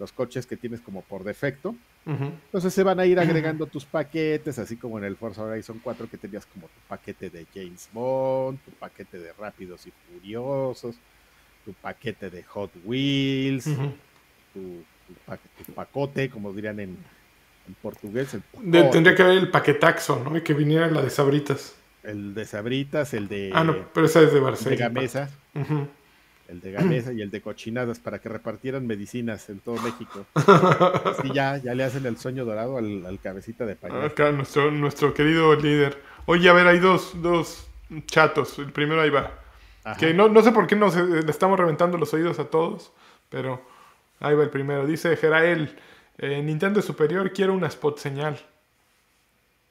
los, coches que tienes como por defecto. Entonces se van a ir agregando tus paquetes, así como en el Forza Horizon 4 que tenías como tu paquete de James Bond, tu paquete de Rápidos y Furiosos, tu paquete de Hot Wheels, tu, pacote, como dirían en, portugués. tendría que haber el paquetaxo, ¿no? Y que viniera la de Sabritas. El de Sabritas, el de. Ah, no, pero esa es de Barcelona. De Gamesa. El de Gamesa y el de cochinadas para que repartieran medicinas en todo México. Así ya, ya le hacen el sueño dorado al, cabecita de pañal. Acá, nuestro, nuestro querido líder. Oye, a ver, hay dos, dos chatos. El primero ahí va. Que no, no sé por qué nos eh, le estamos reventando los oídos a todos, pero ahí va el primero. Dice Jerael, eh, Nintendo superior, quiero una spot señal.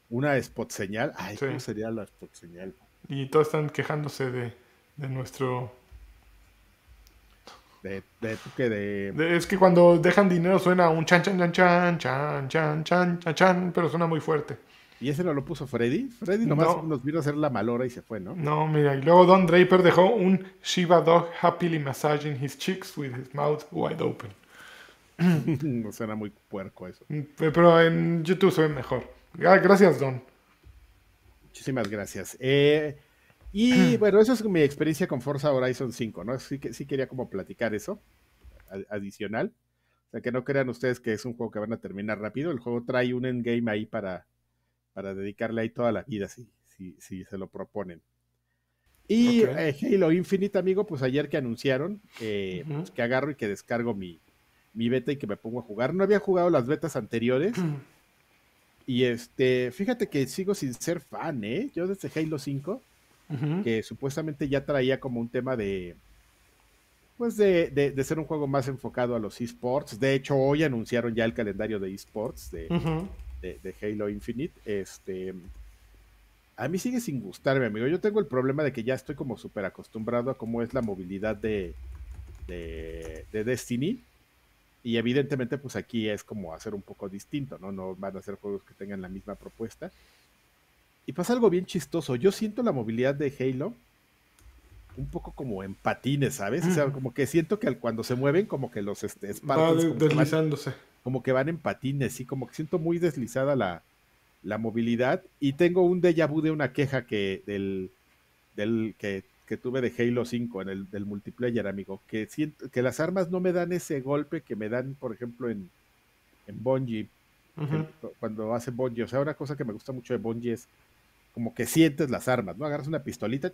¿Una spot señal? Ay, ¿cómo sería la spot señal? Y todos están quejándose de, de nuestro... De, de, de... Es que cuando dejan dinero suena un chan chan chan chan chan chan chan chan chan, pero suena muy fuerte. ¿Y ese no lo puso Freddy? Freddy nomás nos vino a hacer la malora y se fue, ¿no? No, mira, y luego Don Draper dejó un Shiva Dog happily massaging his cheeks with his mouth wide open. no suena muy puerco eso. Pero en YouTube se ve mejor. Ah, gracias, Don. Muchísimas gracias. Eh, y bueno, esa es mi experiencia con Forza Horizon 5, ¿no? Sí, que, sí quería como platicar eso, adicional. O sea, que no crean ustedes que es un juego que van a terminar rápido. El juego trae un endgame ahí para para dedicarle ahí toda la vida si, si, si se lo proponen. Y eh, Halo Infinite, amigo, pues ayer que anunciaron eh, pues, que agarro y que descargo mi, mi beta y que me pongo a jugar. No había jugado las betas anteriores. y este, fíjate que sigo sin ser fan, ¿eh? Yo desde Halo 5, que supuestamente ya traía como un tema de, pues de, de, ser un juego más enfocado a los esports. De hecho, hoy anunciaron ya el calendario de esports de, de, Halo Infinite, este, a mí sigue sin gustarme, amigo. Yo tengo el problema de que ya estoy como súper acostumbrado a cómo es la movilidad de, de, Destiny. Y evidentemente, pues aquí es como hacer un poco distinto, ¿no? No van a ser juegos que tengan la misma propuesta. Y pasa algo bien chistoso. Yo siento la movilidad de Halo un poco como en patines, ¿sabes? O sea, mm. como que siento que cuando se mueven, como que los este, deslizándose como que van en patines, y como que siento muy deslizada la, movilidad. Y tengo un déjà vu de una queja que del, del que, tuve de Halo 5 en el del multiplayer, amigo, que siento que las armas no me dan ese golpe que me dan, por ejemplo, en, en Bungie, cuando hace Bungie. O sea, una cosa que me gusta mucho de Bungie es como que sientes las armas, ¿no? Agarras una pistolita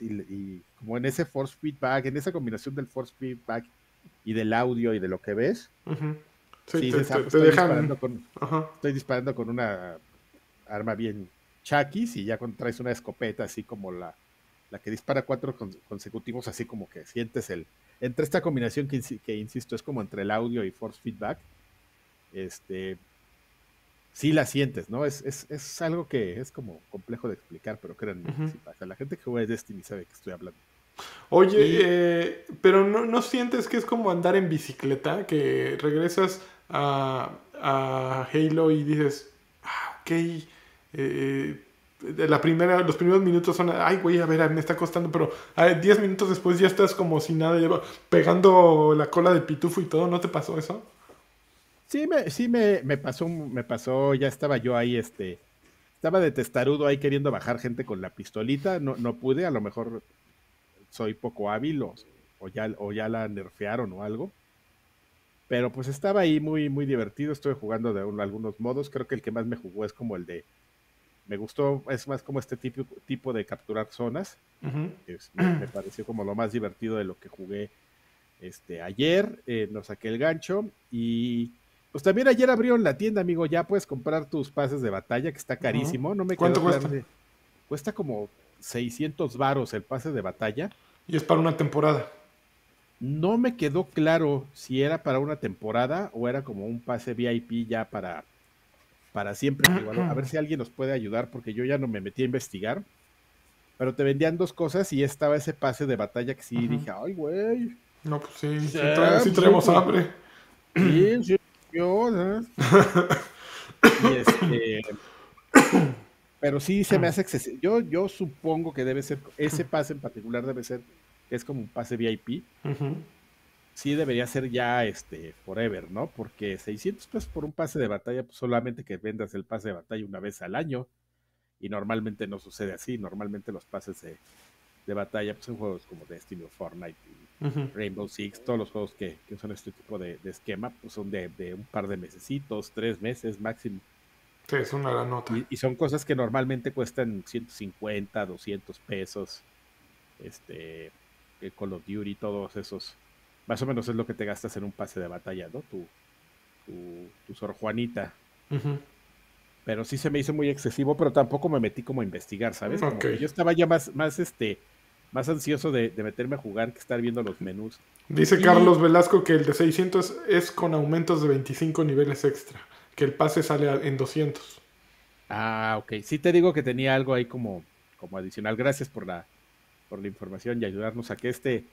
y, como en ese force feedback, en esa combinación del force feedback y del audio y de lo que ves, Sí, estoy, disparando con, estoy disparando con una arma bien chakis y ya cuando traes una escopeta así como la, la que dispara cuatro consecutivos, así como que sientes el... Entre esta combinación que, que, insisto, es como entre el audio y force feedback, este... Sí la sientes, ¿no? Es, es, es algo que es como complejo de explicar, pero créanme, pasa. La gente que juega Destiny sabe que estoy hablando. Oye, eh, pero no, no, sientes que es como andar en bicicleta, que regresas a, Halo y dices, ah, ok, eh, la primera, los primeros minutos son, ay, güey, a ver, me está costando, pero 10 minutos después ya estás como si nada, pegando la cola de pitufo y todo, ¿no te pasó eso? Sí, me, sí me, pasó, me pasó, ya estaba yo ahí, este, estaba de testarudo ahí queriendo bajar gente con la pistolita, no, no pude, a lo mejor soy poco hábil o, o, ya, o ya la nerfearon o algo. Pero pues estaba ahí muy, muy divertido, estuve jugando de algunos modos, creo que el que más me jugó es como el de... Me gustó, es más como este tipo, tipo de capturar zonas. me, pareció como lo más divertido de lo que jugué este, ayer. Eh, nos saqué el gancho y pues también ayer abrieron la tienda, amigo. Ya puedes comprar tus pases de batalla, que está carísimo. No me ¿Cuánto cuesta? Cuesta como 600 varos el pase de batalla. Y es para una temporada. No me quedó claro si era para una temporada o era como un pase VIP ya para, para siempre. a ver si alguien nos puede ayudar porque yo ya no me metí a investigar. Pero te vendían dos cosas y estaba ese pase de batalla que sí dije, ay, güey. No, pues sí, sí, sí, tenemos hambre. Sí, sí, este, pero sí se me hace excesivo. Yo, yo supongo que debe ser, ese pase en particular debe ser, que es como un pase VIP. Sí debería ser ya este forever, ¿no? Porque 600 pesos por un pase de batalla, pues solamente que vendas el pase de batalla una vez al año. Y normalmente no sucede así. Normalmente los pases de, de batalla pues, son juegos como Destiny o Fortnite Rainbow Six, todos los juegos que, que son este tipo de, esquema, pues son de, un par de mesecitos, tres meses máximo. Sí, es una gran nota. Y, son cosas que normalmente cuestan 150, 200 pesos. Este, el Call of Duty, todos esos. Más o menos es lo que te gastas en un pase de batalla, ¿no? Tu, tu, Sor Juanita. Pero sí se me hizo muy excesivo, pero tampoco me metí como a investigar, ¿sabes? yo estaba ya más, más este más ansioso de, meterme a jugar que estar viendo los menús. Dice Carlos Velasco que el de 600 es con aumentos de 25 niveles extra, que el pase sale en 200. Ah, ok. Sí te digo que tenía algo ahí como, como adicional. Gracias por la, por la información y ayudarnos a que este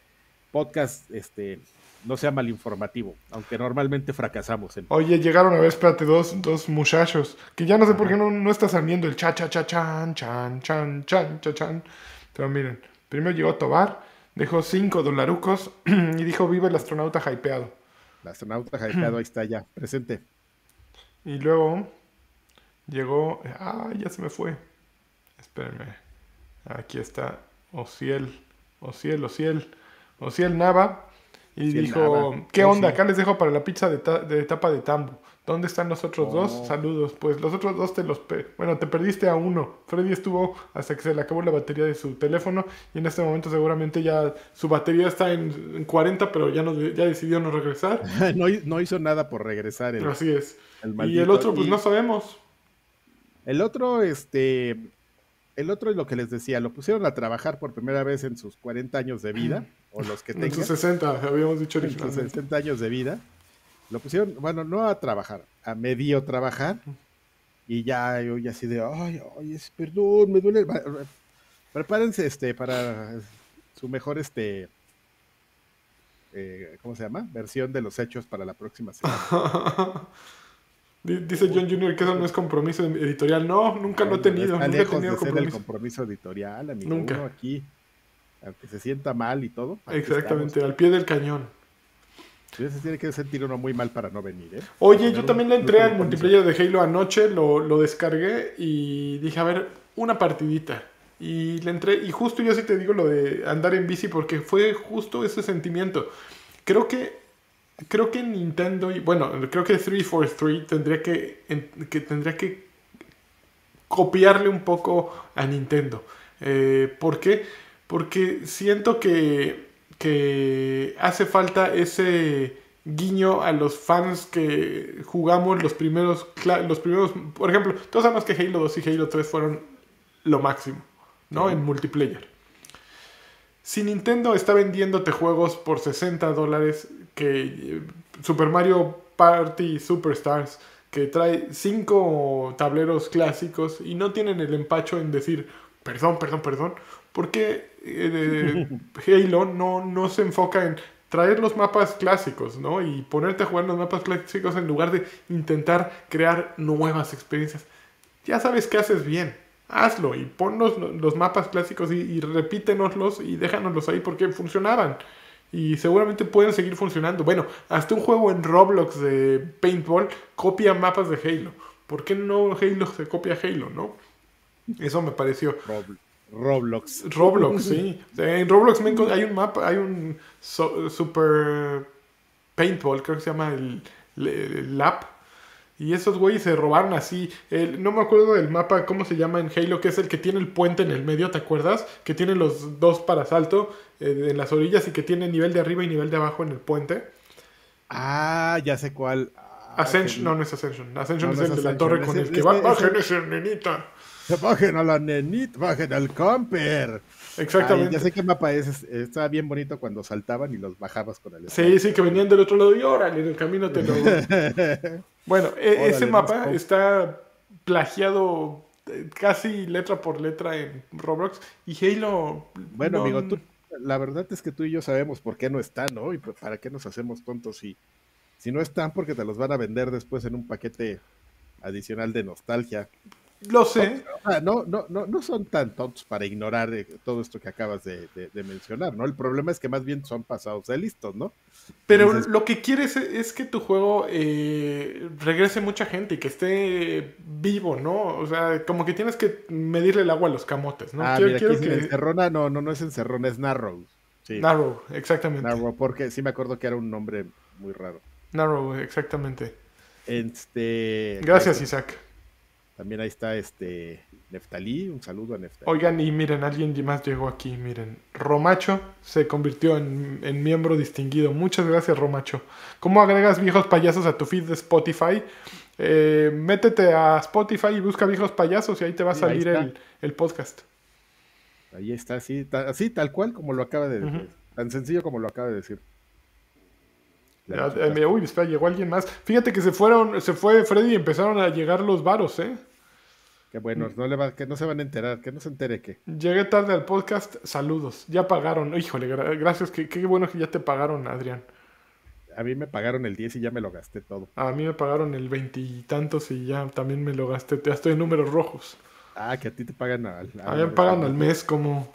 podcast este, no sea malinformativo, aunque normalmente fracasamos. En... Oye, llegaron a ver, espérate, dos, dos muchachos, que ya no sé por qué no, no está saliendo el cha cha cha chan, chan, chan, chan, chan, chan. Pero miren, Primero llegó Tobar, dejó 5 dolarucos y dijo: Viva el astronauta hypeado. El astronauta hypeado, ahí está ya, presente. Y luego llegó. Ah, ya se me fue. Espérenme. Aquí está. Ociel. Ociel, Ociel. Ociel Nava. Y dijo: ¿Qué onda? Acá les dejo para la pizza de, de tapa de tambo. ¿Dónde están los otros dos? Oh. Saludos. Pues los otros dos te los... bueno, te perdiste a uno. Freddy estuvo hasta que se le acabó la batería de su teléfono y en este momento seguramente ya su batería está en, 40, pero ya, no, ya decidió no regresar. no, hizo nada por regresar. Así es. y el otro, pues no sabemos. El otro, este... El otro es lo que les decía, lo pusieron a trabajar por primera vez en sus 40 años de vida, o los que tengan. En sus 60, habíamos dicho. En sus 60 años de vida lo pusieron, bueno, no a trabajar, a medio trabajar. Y ya yo ya así de, ay, ay, perdón, me duele. Prepárense este para su mejor este eh, ¿cómo se llama? Versión de los hechos para la próxima semana. Dice John Jr. que eso no es compromiso editorial. No, nunca lo he tenido. Está nunca lejos he tenido de compromiso. ser el compromiso editorial, amigo. Nunca. aquí, aunque se sienta mal y todo. Exactamente, al pie del cañón. Se tiene que sentir uno muy mal para no venir, ¿eh? Oye, yo también le entré al multiplayer de Halo anoche, lo, lo, descargué y dije, a ver, una partidita. Y le entré, y justo yo sí te digo lo de andar en bici porque fue justo ese sentimiento. Creo que, creo que Nintendo, y bueno, creo que 343 tendría que, que, tendría que copiarle un poco a Nintendo. Eh, ¿Por qué? Porque siento que que hace falta ese guiño a los fans que jugamos los primeros, los primeros, por ejemplo, todos sabemos que Halo 2 y Halo 3 fueron lo máximo, ¿no? En multiplayer. Si Nintendo está vendiéndote juegos por 60 dólares, que eh, Super Mario Party Superstars, que trae 5 tableros clásicos y no tienen el empacho en decir, perdón, perdón, perdón, porque eh, Halo no, no se enfoca en traer los mapas clásicos, ¿no? Y ponerte a jugar los mapas clásicos en lugar de intentar crear nuevas experiencias. Ya sabes que haces bien, hazlo y pon los, mapas clásicos y, y, repítenoslos y déjanoslos ahí porque funcionaban. Y seguramente pueden seguir funcionando. Bueno, hasta un juego en Roblox de paintball copia mapas de Halo. ¿Por qué no Halo se copia Halo, no? Eso me pareció. Rob- Roblox. Roblox, sí. En Roblox hay un mapa, hay un so- super paintball, creo que se llama el, el-. Y esos güeyes se robaron así. el- no me acuerdo del mapa, ¿cómo se llama en Halo? Que es el que tiene el puente en el medio, ¿te acuerdas? Que tiene los dos para salto eh, en las orillas y que tiene nivel de arriba y nivel de abajo en el puente. Ah, ya sé cuál. Ah, Ascension, que- no, no es Ascension. Ascension No, no es el es de la torre con el- que va. que- Bajen es ese nenita. Bajen a la nenita, bajen al camper. Exactamente. Ay, ya sé qué mapa es. es- Estaba bien bonito cuando saltaban y los bajabas con el Sí, sí, que venían del otro lado y órale, en el camino te lo... Bueno, e- Órale, ese mapa está plagiado eh, casi letra por letra en Roblox y Halo... Bueno, no- amigo, tú, la verdad es que tú y yo sabemos por qué no están, ¿no? Y pues, para qué nos hacemos tontos si, si no están, porque te los van a vender después en un paquete adicional de nostalgia. Lo sé, no, no, no, no son tan tontos para ignorar eh, todo esto que acabas de, de- de mencionar, ¿no? El problema es que más bien son pasados de listos, ¿no? pero lo que quieres es, es que tu juego eh, regrese mucha gente y que esté vivo, ¿no? O sea, como que tienes que medirle el agua a los camotes, ¿no? ah, quiero mira, quiero aquí es que... encerrona, no, no, no es encerrona, es Narrow. Sí, Narrow, exactamente. Narrow, porque sí me acuerdo que era un nombre muy raro. Narrow, exactamente. Este, Gracias, está- Isaac. También ahí está este Neftalí, un saludo a Neftalí. Oigan, y miren, alguien más llegó aquí, miren. Romacho se convirtió en, en miembro distinguido. Muchas gracias, Romacho. ¿Cómo agregas viejos payasos a tu feed de Spotify? Eh, métete a Spotify y busca viejos payasos y ahí te va a Sí, salir el, el podcast. Ahí está, así, ta- así tal cual como lo acaba de decir. Tan sencillo como lo acaba de decir. Eh, uy, espera, llegó alguien más. Fíjate que se fueron, se fue Freddy y empezaron a llegar los varos, ¿eh? Qué bueno, no le va, que no se van a enterar, que no se entere que. Llegué tarde al podcast, saludos. Ya pagaron. Híjole, gra- gracias, qué, qué bueno que ya te pagaron, Adrián. A mí me pagaron el 10 y ya me lo gasté todo. A mí me pagaron el veintitantos y ya también me lo gasté. Ya estoy en números rojos. Ah, que a ti te pagan al. A mí me pagan al mes como...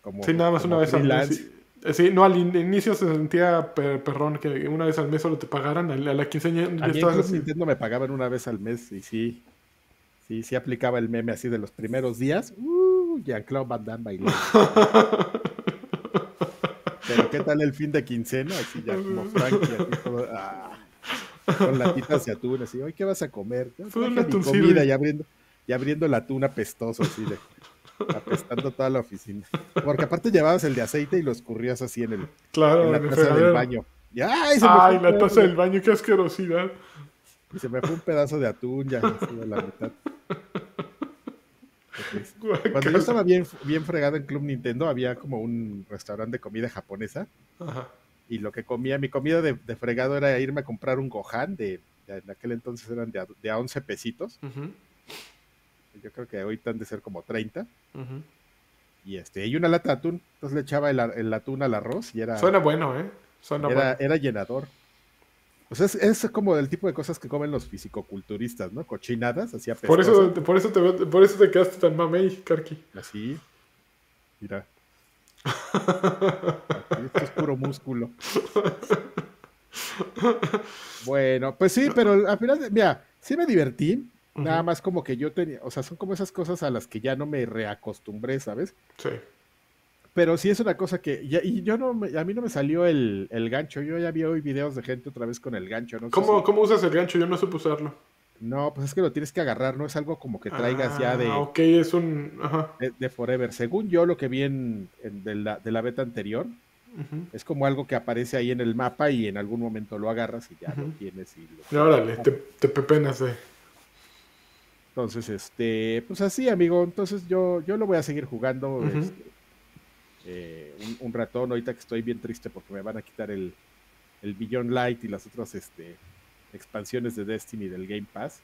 como- Sí, nada más una vez al mes. Sí, no, al in- inicio se sentía per- perrón que una vez al mes solo te pagaran. A la, quinceañera A mí. Nintendo me pagaban una vez al mes y sí. Sí, sí aplicaba el meme así de los primeros días. Uh, Jean-Claude Van Damme bailando. Pero ¿qué tal el fin de quincena? Así ya como Frankie, así todo, ah, con latitas de atún, así, hoy qué vas a comer? "No, Fue un traje mi atuncillo comida y- y abriendo, y abriendo el atún apestoso, así de apestando toda la oficina. Porque aparte llevabas el de aceite y lo escurrías así en, el, Claro, en la taza del baño. Y, ¡ay, se me Ay, fue la taza del baño, qué asquerosidad. y se me fue un pedazo de atún ya de la mitad. Cuando yo estaba bien, bien fregado en Club Nintendo, había como un restaurante de comida japonesa. Ajá. Y lo que comía, mi comida de, de fregado era irme a comprar un Gohan de, de- en aquel entonces eran de a, de a 11 pesitos. Ujú, Yo creo que ahorita han de ser como 30. ujú. Y este, y una lata de atún. Entonces le echaba el, el atún al arroz y era, Suena bueno, ¿eh? Suena era, bueno. era llenador. O sea, es, es como del tipo de cosas que comen los fisicoculturistas, ¿no? Cochinadas, así Por eso, por, eso te, por eso te quedaste tan mamey, Karki. Así. Mira. Aquí, Esto es puro músculo. Bueno, pues sí, pero al final, mira, sí me divertí. Nada más como que yo tenía, o sea, son como esas cosas a las que ya no me reacostumbré, ¿sabes? Sí. Pero sí es una cosa que, ya- y yo no, me- a mí no me salió el, el gancho. Yo ya vi hoy videos de gente otra vez con el gancho. No, ¿Cómo, si- ¿Cómo usas el gancho? Yo no supe usarlo. no, pues es que lo tienes que agarrar, no es algo como que traigas ya de, Ah, ok, es un... Ajá. de, de Forever. Según yo, lo que vi en, en- de, la, de la beta anterior, Ujú. es como algo que aparece ahí en el mapa y en algún momento lo agarras y ya lo tienes. Y lo- órale, te, te pepenas de... Entonces, este, pues así, amigo. Entonces yo, yo lo voy a seguir jugando este, eh, un, un ratón. Ahorita que estoy bien triste porque me van a quitar el, el Beyond Light y las otras este, expansiones de Destiny del Game Pass.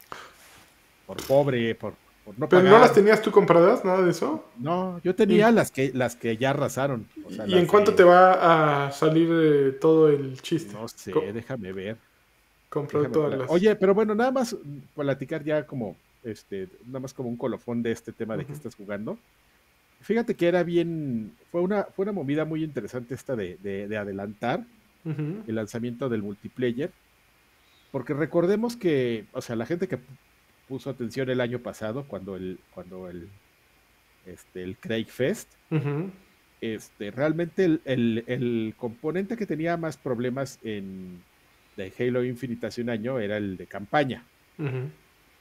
Por pobre, por, por no ¿Pero pagar. no las tenías tú compradas, nada de eso? No, yo tenía las que las que ya arrasaron. o sea, ¿Y en cuánto te va a salir eh, todo el chiste? No sé, déjame ver. Déjame todas las... Oye, pero bueno, nada más platicar ya como, este, nada más como un colofón de este tema de que Ujú. estás jugando. Fíjate que era bien, fue una, fue una movida muy interesante esta de, de- de adelantar el lanzamiento del multiplayer. Porque recordemos que, o sea, la gente que puso atención el año pasado cuando el, cuando el, este, el Craig Fest. este, realmente el, el, el, componente que tenía más problemas en de Halo Infinite hace un año era el de campaña.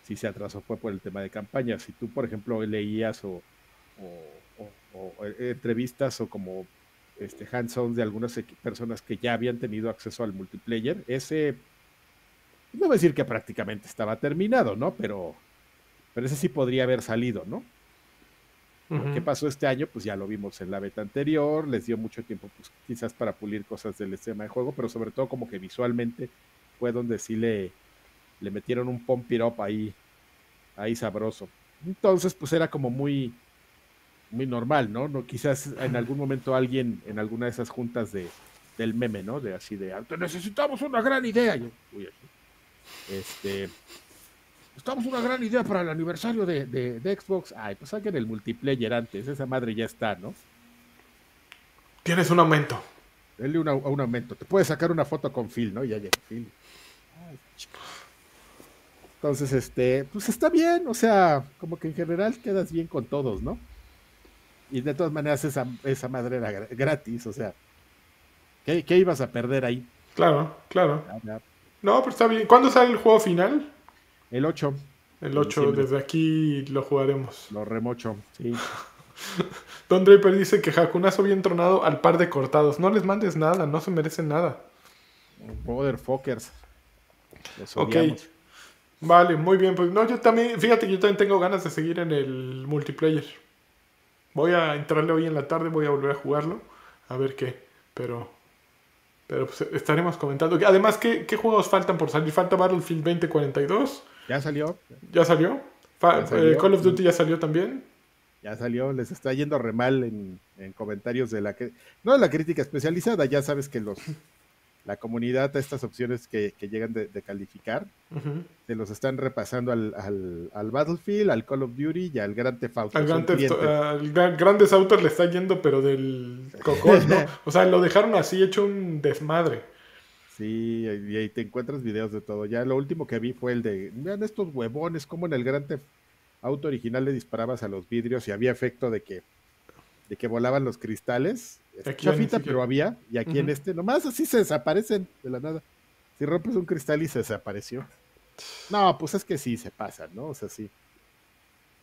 Si se atrasó fue por el tema de campaña. Si tú, por ejemplo, leías o, o, eh, entrevistas o como este, hands-on de algunas personas que ya habían tenido acceso al multiplayer, ese, no voy a decir que prácticamente estaba terminado, ¿no? Pero, pero ese sí podría haber salido, ¿no? ¿Qué pasó este año? Pues ya lo vimos en la beta anterior, les dio mucho tiempo, pues quizás para pulir cosas del esquema de juego, pero sobre todo como que visualmente fue donde sí le, le metieron un pump it up ahí, ahí sabroso. Entonces, pues era como muy, muy normal, ¿no? ¿no? Quizás en algún momento alguien en alguna de esas juntas de, del meme, ¿no? De así de, necesitamos una gran idea. Yo, uy, este, estamos una gran idea para el aniversario de, de, Xbox. Ay, pues saquen el multiplayer antes, esa madre ya está, ¿no? Tienes un aumento. Dale un aumento. Te puedes sacar una foto con Phil, ¿no? Ya llega Phil. Entonces, este, pues está bien, o sea, como que en general quedas bien con todos, ¿no? Y de todas maneras esa, esa madre era gratis, o sea, ¿qué, ibas a perder ahí? Claro, claro. No, pero está bien. ¿Cuándo sale el juego final? El 8. El 8, desde aquí lo jugaremos. Lo remocho, sí. Don Draper dice que Hakunazo bien tronado al par de cortados. No les mandes nada, no se merecen nada. Motherfuckers. ok. Vale, muy bien. Pues no, yo también, fíjate que yo también tengo ganas de seguir en el multiplayer. Voy a entrarle hoy en la tarde, voy a volver a jugarlo. A ver qué. Pero. Pero pues estaremos comentando. Además, ¿qué, juegos faltan por salir? Falta Battlefield 2042. Ya salió. ¿Ya salió? Eh, Call of Duty ya salió también. Ya salió, les está yendo re mal en, en comentarios de la que. No de la crítica especializada, ya sabes que los la comunidad a estas opciones que, llegan de, calificar, se los están repasando al, al, Battlefield, al Call of Duty y al Grand Theft Auto. Al Grand Theft, Auto le está yendo, pero del cocón, ¿no? o sea, lo dejaron así hecho un desmadre. Sí, y ahí te encuentras videos de todo. Ya lo último que vi fue el de, vean estos huevones, como en el Grand Theft Auto original le disparabas a los vidrios y había efecto de que de que volaban los cristales. Chafita, pero había. Y aquí en este, nomás así se desaparecen de la nada. Si rompes un cristal y se desapareció. No, pues es que sí se pasa, ¿no? O sea, sí.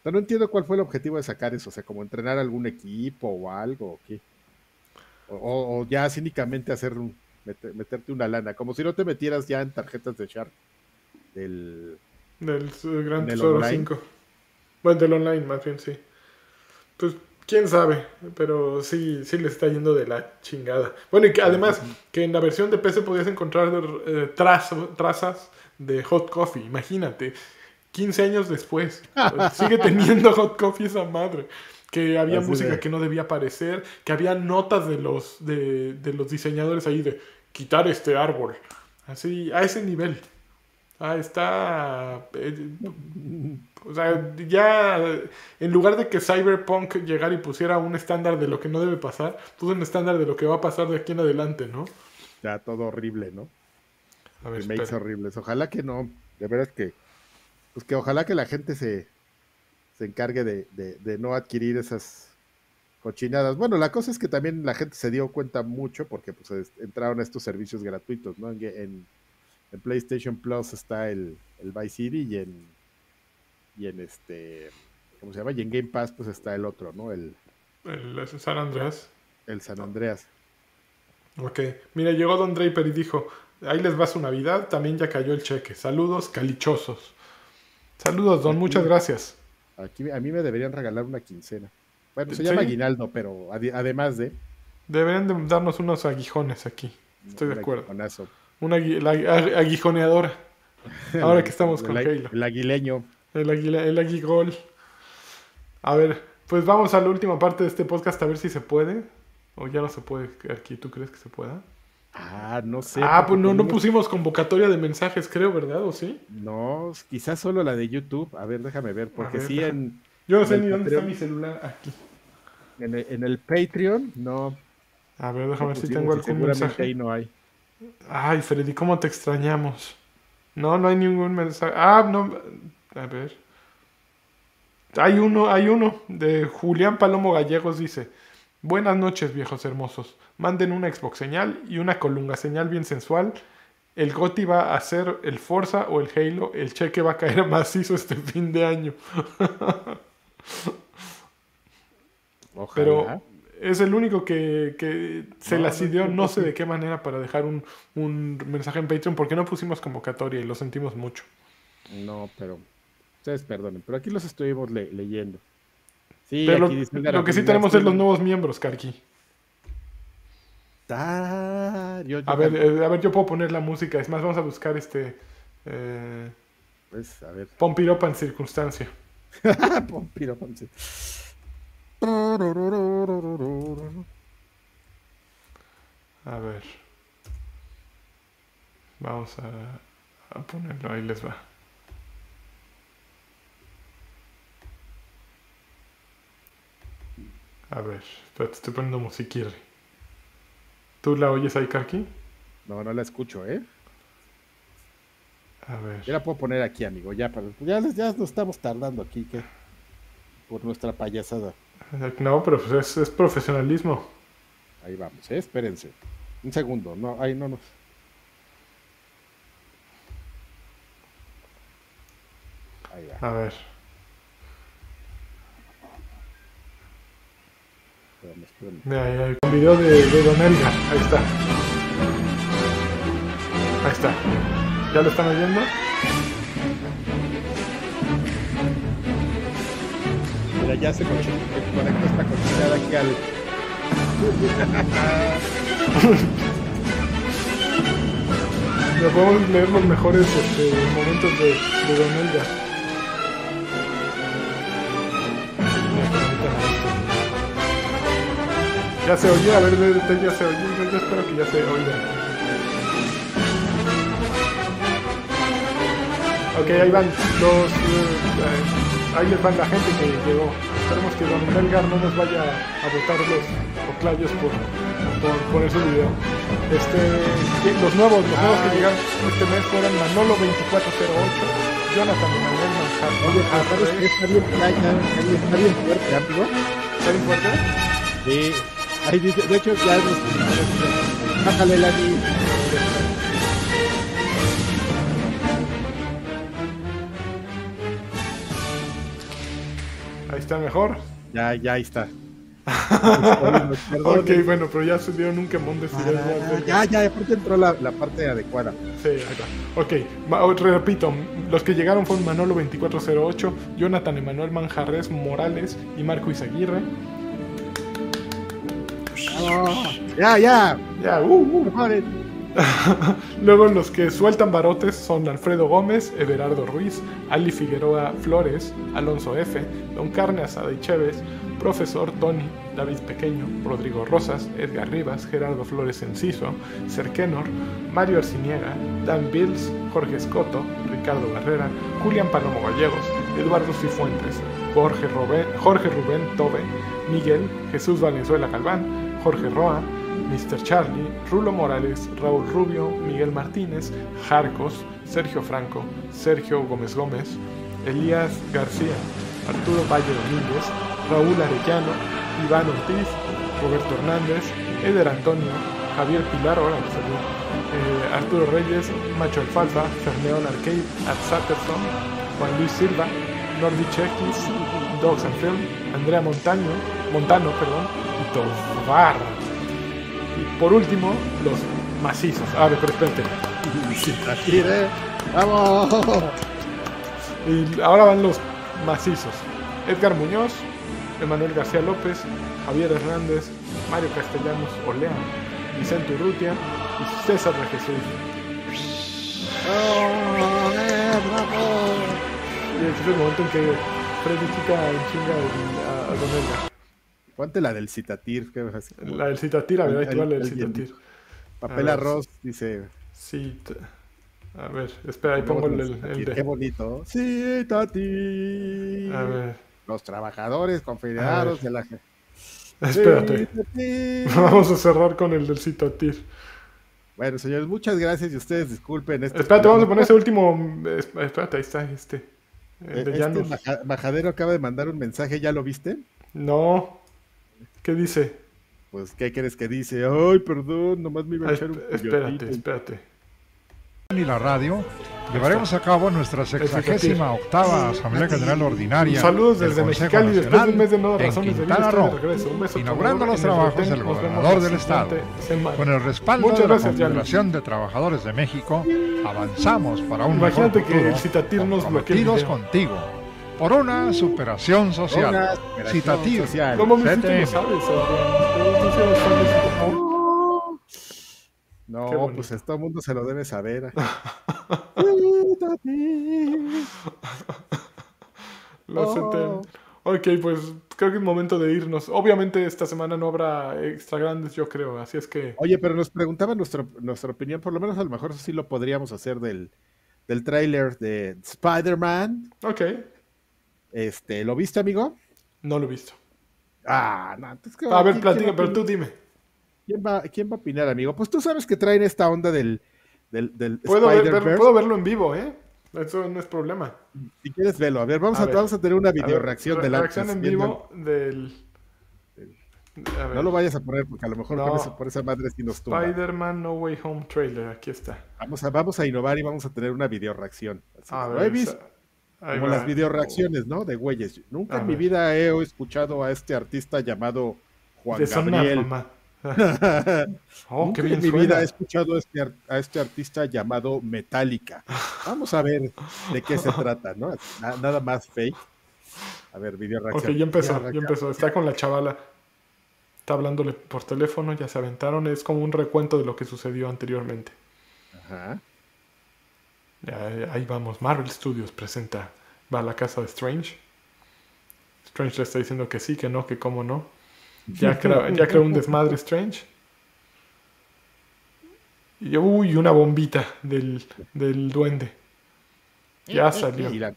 Pero no entiendo cuál fue el objetivo de sacar eso. O sea, como entrenar algún equipo o algo, o qué. O, ya cínicamente hacer un, meterte una lana. Como si no te metieras ya en tarjetas de Shark. Del. Del Gran Tesoro 5. Bueno, del online, más bien, sí. Pues Quién sabe, pero sí, sí le está yendo de la chingada. Bueno, y que además, que en la versión de PC podías encontrar eh, trazas de hot coffee, imagínate. 15 años después, sigue teniendo hot coffee esa madre. Que había música que no debía aparecer, que había notas de los, de, de los diseñadores ahí de quitar este árbol. Así, a ese nivel. Ah, está. O sea, ya en lugar de que Cyberpunk llegara y pusiera un estándar de lo que no debe pasar, puso un estándar de lo que va a pasar de aquí en adelante, ¿no? Ya todo horrible, ¿no? A ver, Remakes horribles. Ojalá que no, de veras que. Pues que ojalá que la gente se, se encargue de, de, no adquirir esas cochinadas. Bueno, la cosa es que también la gente se dio cuenta mucho porque pues entraron a estos servicios gratuitos, ¿no? En, en PlayStation Plus está el, el Vice City y en y en este ¿cómo se llama? Y en Game Pass pues está el otro, ¿no? El, el San Andreas. El San Andreas. Ok, mira, llegó Don Draper y dijo, ahí les va su Navidad, también ya cayó el cheque. Saludos calichosos. Saludos, Don, muchas gracias. Aquí a mí me deberían regalar una quincena. Bueno, se llama aguinaldo, pero además de... Deberían darnos unos aguijones aquí. Estoy de acuerdo. Una aguijoneadora. Ahora que estamos con el, El aguileño. El, aguila, el aguigol. A ver, pues vamos a la última parte de este podcast a ver si se puede. O ya no se puede aquí. ¿Tú crees que se pueda? Ah, no sé. Ah, pues no, no pusimos convocatoria de mensajes, creo, ¿verdad? ¿O sí? No, quizás solo la de YouTube. A ver, déjame ver, porque sí en... Yo no sé ni dónde está mi celular. Aquí. En el, en el Patreon, no. A ver, déjame ver si tengo algún mensaje. ahí no hay. Ay, Freddy, ¿cómo te extrañamos? No, no hay ningún mensaje. Ah, no, A ver. Hay uno, hay uno de Julián Palomo Gallegos dice, buenas noches viejos hermosos, manden una Xbox señal y una colunga señal bien sensual. El Goti va a ser el Forza o el Halo, el cheque va a caer macizo este fin de año. Ojalá. Pero es el único que, que se No, la no sé de qué manera, para dejar un, un mensaje en Patreon, porque no pusimos convocatoria y lo sentimos mucho. No, pero ustedes perdonen, pero aquí los estuvimos le- leyendo. Sí, Pero aquí lo, que sí "Mira, tenemos es los nuevos miembros, Karki. Ah, yo- yo A ver, eh, a ver, yo puedo poner la música. Es más, vamos a buscar este. Eh, pues, a ver. En circunstancia. Sí. A ver. Vamos a, a ponerlo, ahí les va. A ver, espérate, estoy poniendo musiquirri. ¿Tú la oyes ahí, Karki? No, no la escucho, ¿eh? A ver. Yo la puedo poner aquí, amigo. Ya, para, ya, ya nos estamos tardando aquí, que por nuestra payasada. No, pero pues es, es profesionalismo. Ahí vamos, ¿eh? Espérense. Un segundo, no, ahí no nos. Ahí va. A ver. Hay un video de, de Don Elga. Ahí está. Ahí está. ¿Ya lo están oyendo? Mira, ya se conectó esta cochinada aquí al. Ya podemos leer los mejores este, momentos de, de Don Elga. Ya se oye, a ver, ya se oye, yo, yo espero que ya se oiga. Ok, ahí van los... eh, ahí les van la gente que llegó. Esperemos que Don Melgar no nos vaya a botar los oclayos por, por poner su video. Este, que- los nuevos, los nuevos que llegaron este mes fueron Manolo 2408, Jonathan Emanuel Manjar. Oye, ¿sabes qué? Está bien, ya, ya, ahí está bien fuerte, amigo. ¿Está bien fuerte? Sí. Ahí dice, de hecho, ya nos. Bájale la. Ahí está mejor. Ya, ya, ahí está. Ok, bueno, pero ya se dieron un quemón de cigarro. Ya, ya, aparte entró la, la parte adecuada. Sí, está. Ok, repito, los que llegaron fueron Manolo 2408, Jonathan Emanuel Manjarres Morales y Marco Izaguirre. Ya, ya. Ya, uh, uh. Mejoren. Luego los que sueltan barotes son Alfredo Gómez, Everardo Ruiz, Ali Figueroa Flores, Alonso F, Don Carne Asada y Chévez, Profesor Tony, David Pequeño, Rodrigo Rosas, Edgar Rivas, Gerardo Flores Enciso, Serkenor, Mario Arciniega, Dan Bills, Jorge Escoto, Ricardo Barrera, Julián Palomo Gallegos, Eduardo Cifuentes, Jorge, Jorge Rubén Tobe, Miguel, Jesús Valenzuela Galván, Jorge Roa, Mr. Charlie, Rulo Morales, Raúl Rubio, Miguel Martínez, Jarcos, Sergio Franco, Sergio Gómez Gómez, Elías García, Arturo Valle Domínguez, Raúl Arellano, Iván Ortiz, Roberto Hernández, Eder Antonio, Javier Pilar, salió, eh, Arturo Reyes, Macho Alfalfa, Ferneón Arcade, Ad Satterson, Juan Luis Silva, Nordi X, Dogs and Film, Andrea Montaño, Montano, perdón, Tovar. Y por último, los macizos. A ver, pero espérate. De. ¡Vamos! Y ahora van los macizos. Edgar Muñoz, Emanuel García López, Javier Hernández, Mario Castellanos Olea, Vicente Urrutia y César de Jesús. ¡Oh, eh! Y este es el momento en que Freddy chica en chinga a Don Edgar. Ponte la del citatir. que es así como La del citatir, a ver, ahí te va la del El- citatir. Papel ver, arroz, dice. Cita. A ver, espera, ahí pongo el, el- el Citatir, Qué bonito. Citatir. A ver, Los trabajadores confederados de la. espérate. Citatir. Vamos a cerrar con el del citatir. Bueno, señores, muchas gracias y ustedes disculpen. este Espérate, vamos a poner ese último. es- Espérate, ahí está este. El Eh, de Este majadero acaba de mandar un mensaje, ¿ya lo viste? No. ¿Qué dice? Pues, ¿qué crees que dice? Ay, perdón, nomás me iba a Ay, echar un espérate, coyotito". espérate. y la radio, llevaremos a cabo nuestra sexagésima octava Asamblea General Ordinaria. Saludos desde Mexicali después de un mes de nuevas razones de regreso. Un beso inaugurando los trabajos del gobernador del estado. Con el respaldo Muchas de la. Confederación de Trabajadores de México, avanzamos para un Imagínate mejor que el Citatir nos contigo, por una superación social. Una superación Citativo. social. De Citatir. No, Qué bonito. pues todo el mundo se lo debe saber. Lo Oh. Ok, pues creo que es momento de irnos. Obviamente esta semana no habrá extra grandes, yo creo. Así es que... Oye, pero nos preguntaban nuestra, nuestra opinión, por lo menos a lo mejor sí lo podríamos hacer del, del tráiler de Spider-Man. Ok, Este, ¿lo viste, amigo? no lo he visto. Ah, no, entonces, ¿qué- A ver, platica, a pero tú dime. ¿Quién va, ¿Quién va a opinar, amigo? Pues tú sabes que traen esta onda del, del, del Puedo, ver- puedo verlo en vivo, ¿eh? Eso no es problema. Si quieres, velo. A ver, vamos A a, ver. vamos a tener una A video reacción re- del reacción en viendo- vivo del... A ver. No lo vayas a poner porque a lo mejor No. con eso- por esa madre sí nos tumba. Spider-Man No Way Home trailer, aquí está. Vamos a, vamos a innovar y vamos a tener una video reacción. A Lo ver, he visto, ahí como va. las video reacciones, ¿no? De güeyes. Nunca en mi vida he escuchado a este artista llamado Juan De sonar, Gabriel. mamá. Oh, Nunca qué bien en mi suena. vida he escuchado a este, a este artista llamado Metallica. Vamos a ver de qué se trata, ¿no? Na- nada más fake. A ver, video Ok, reacción. ya empezó, ya empezó. Está con la chavala. Está hablándole por teléfono, ya se aventaron. Es como un recuento de lo que sucedió anteriormente. Ajá. Ya, ahí vamos. Marvel Studios presenta. Va a la casa de Strange. Strange le está diciendo que sí, que no, que cómo no. Ya, crea- ya creó un desmadre Strange. Y uy, una bombita del, del duende. Ya salió. Y la-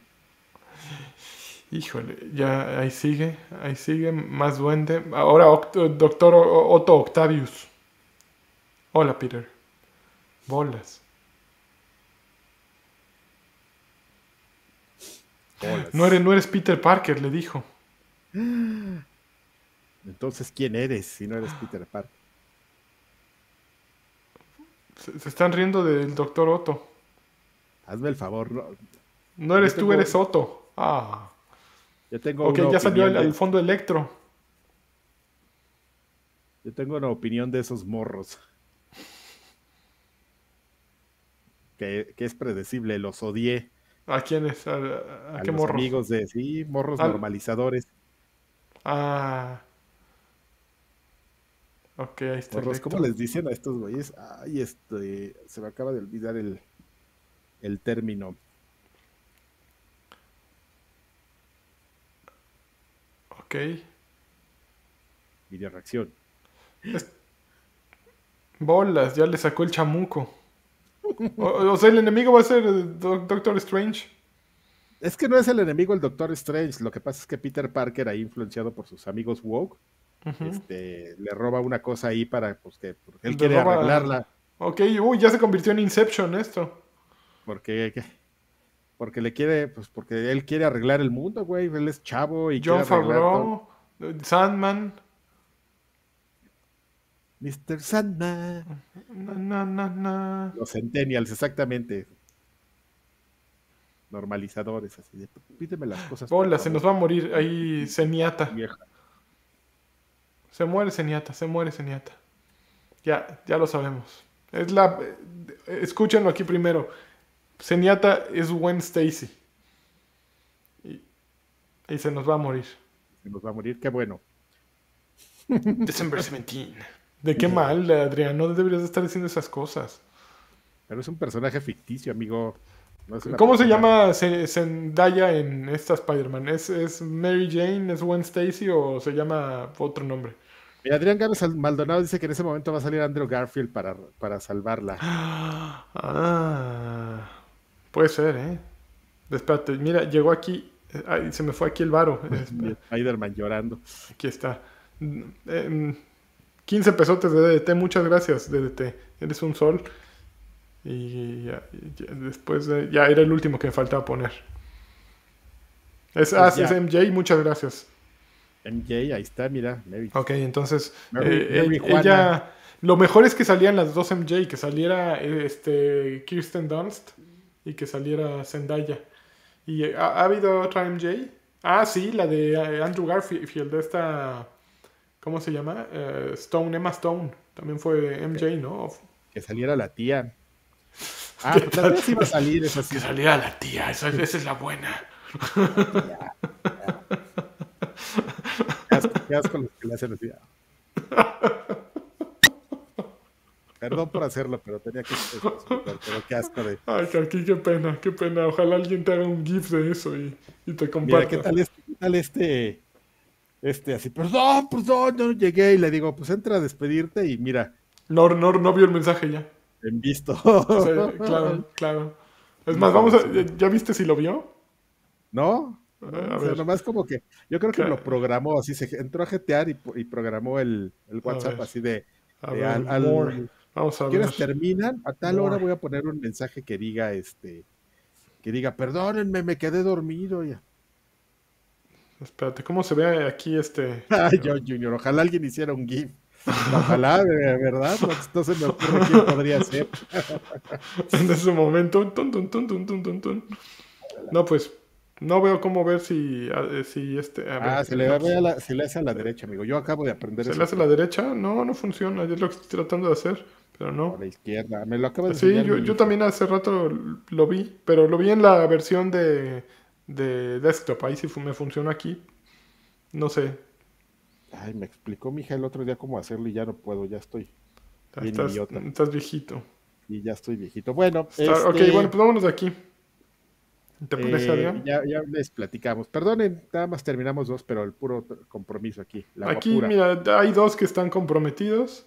Híjole, ya ahí sigue, ahí sigue, más duende. Ahora Oct- Doctor Otto Octavius. Hola, Peter. Bolas. Bolas. No eres, no eres Peter Parker, le dijo. Entonces, ¿quién eres si no eres Peter Parker? Se, se están riendo del Doctor Otto. Hazme el favor. No. No eres tú, eres Otto. Ah. Yo tengo Ok, una ya salió opinión al, de- al fondo Electro. Yo tengo una opinión de esos morros. Que, que es predecible, los odié. ¿A quién es? ¿A, a- a qué los morro? amigos de, sí, morros Al- normalizadores. Ah. Ok, ahí está. Morros. ¿cómo les dicen a estos güeyes? Ay, este, se me acaba de olvidar el, el término. Ok. Video reacción. Bolas, ya le sacó el chamuco. O, o sea, el enemigo va a ser eh, Doc- Doctor Strange. Es que no es el enemigo el Doctor Strange. Lo que pasa es que Peter Parker, ahí influenciado por sus amigos woke, este, le roba una cosa ahí para pues, que porque él Le quiere roba- arreglarla. Ok, uy, ya se convirtió en Inception esto. Porque, porque le quiere, pues porque él quiere arreglar el mundo, güey. Él es chavo y John quiere arreglar todo. Favreau, Sandman. Mr. Sandman. Na, na, na, na. Los Centennials, exactamente. Normalizadores, así de pídeme las cosas. Bolas, se nos va a morir ahí vieja. Se muere Zenyatta, se muere Zenyatta. Ya, ya lo sabemos. Es la. eh, Escúchenlo aquí primero. Zenyatta es Gwen Stacy. Y, y se nos va a morir. Se nos va a morir, qué bueno. December 17. ¿De qué mal, Adrián? No deberías de estar diciendo esas cosas. Pero es un personaje ficticio, amigo. No ¿Cómo se llama Ze- Zendaya en esta Spider-Man? ¿Es, ¿Es Mary Jane? ¿Es Gwen Stacy? ¿O se llama otro nombre? Mira, Adrián Gámez Maldonado dice que en ese momento va a salir Andrew Garfield para, para salvarla. Ah, puede ser, ¿eh? Espérate, mira, llegó aquí. eh, Ay, se me fue aquí el varo. Spider-Man llorando. Aquí está. Em, 15 pesotes de DDT, muchas gracias, DDT. Eres un sol. Y ya- ya después, de- ya era el último que me faltaba poner. Es, ah, es MJ, muchas gracias. MJ, ahí está, mira. Mary. Ok, entonces Mary- eh, Mary eh, Juana. ella... Lo mejor es que salían las dos MJ, que saliera este, Kirsten Dunst y que saliera Zendaya. ¿Y eh, ha, ha habido otra MJ? Ah, sí, la de Andrew Garfield, esta... ¿Cómo se llama? Eh, Stone, Emma Stone. También fue MJ, ¿no? Que saliera la tía. Ah, pues tal vez iba a salir esa sí. Que saliera la tía, esa, esa es la buena. Qué asco, qué asco los que le hacen así. Perdón por hacerlo, pero tenía que pero qué asco de. Ay, Karki, qué pena, qué pena. Ojalá alguien te haga un GIF de eso y, y te Mira, comparta. ¿qué tal este? ¿Qué tal este? Este, así, perdón, perdón, no llegué y le digo, pues entra a despedirte y mira, No, no, no vio el mensaje ya. en visto. Claro, claro. Es más, vamos a... ¿Ya viste si lo vio? ¿No? A O sea, ver. nomás como que, yo creo que lo programó así, se entró a jetear y, y programó el, el WhatsApp así de, A de ver, al, al- more. Vamos a ver. ¿Quieres terminan? A tal hora voy a poner un mensaje que diga, este, que diga, perdónenme, me quedé dormido. Ya. Espérate, ¿cómo se ve aquí este? Ay, yo, Junior, ojalá alguien hiciera un GIF. Ojalá, de verdad, no, no se me ocurre quién podría ser. en ese momento? Tun, tun, tun, tun, tun, tun, tun. No, pues no veo cómo ver si, a- si este. a ver, Ah, se le, ve a la- se le hace a la derecha, amigo. Yo acabo de aprender ¿Se eso le hace a la derecha? No, no funciona. Es lo que estoy tratando de hacer, pero a no. la izquierda. Me lo acaba de Sí, yo, yo también hace rato lo vi, pero lo vi en la versión de, de desktop. Ahí sí me funciona aquí. No sé. Ay, me explicó mi hija el otro día cómo hacerlo y ya no puedo, ya estoy. Bien Estás, idiota. estás viejito. Y ya estoy viejito. Bueno, Está- este, Ok, bueno, pues vámonos de aquí. ¿Te parece, eh, ya, ya les platicamos. Perdonen, nada más terminamos dos, pero el puro compromiso aquí. La Aquí, guapura. mira, hay dos que están comprometidos.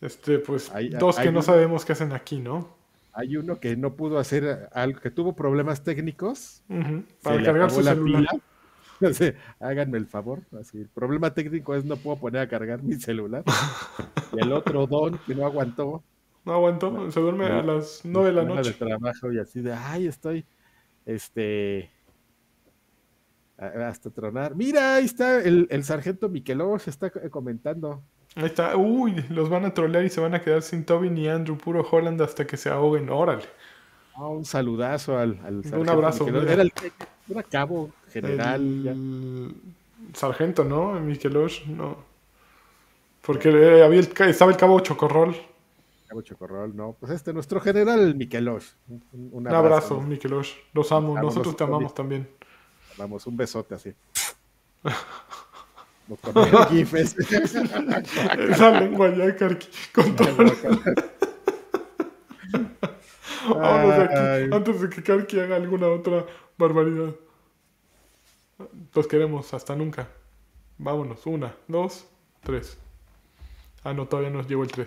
Este, pues, Hay- dos hay que no sabemos qué hacen aquí, ¿no? Hay uno que no pudo hacer algo, que tuvo problemas técnicos. Se Para cargar su la celular. pila. Háganme el favor. Así, el problema técnico es no puedo poner a cargar mi celular. y el otro don que no aguantó. No aguantó, se duerme a las nueve de la noche. de trabajo y así de, ay, estoy, este, hasta tronar. Mira, ahí está el, el sargento Miquelos, está co- comentando. Ahí está. Uy, los van a trolear y se van a quedar sin Toby ni Andrew, puro Holland hasta que se ahoguen. Órale. Ah, un saludazo al, al sargento abrazo. Era el era cabo general. El sargento, ¿no? Miquelos, no. Porque eh, había el estaba el cabo Chocorrol. Cabo Chocorrol, no. Pues este, nuestro general Miquelos. Un, un- un Un abrazo, ¿no? Miquelos. Los amo. Nosotros te amamos también. Vamos, un besote así. El gif. Esa lengua ya, Karki. Con todo. Vámonos aquí. Antes de que Karki haga alguna otra barbaridad. Los queremos. Hasta nunca. Vámonos. Una, dos, tres. Ah, no, todavía nos llevo el tres.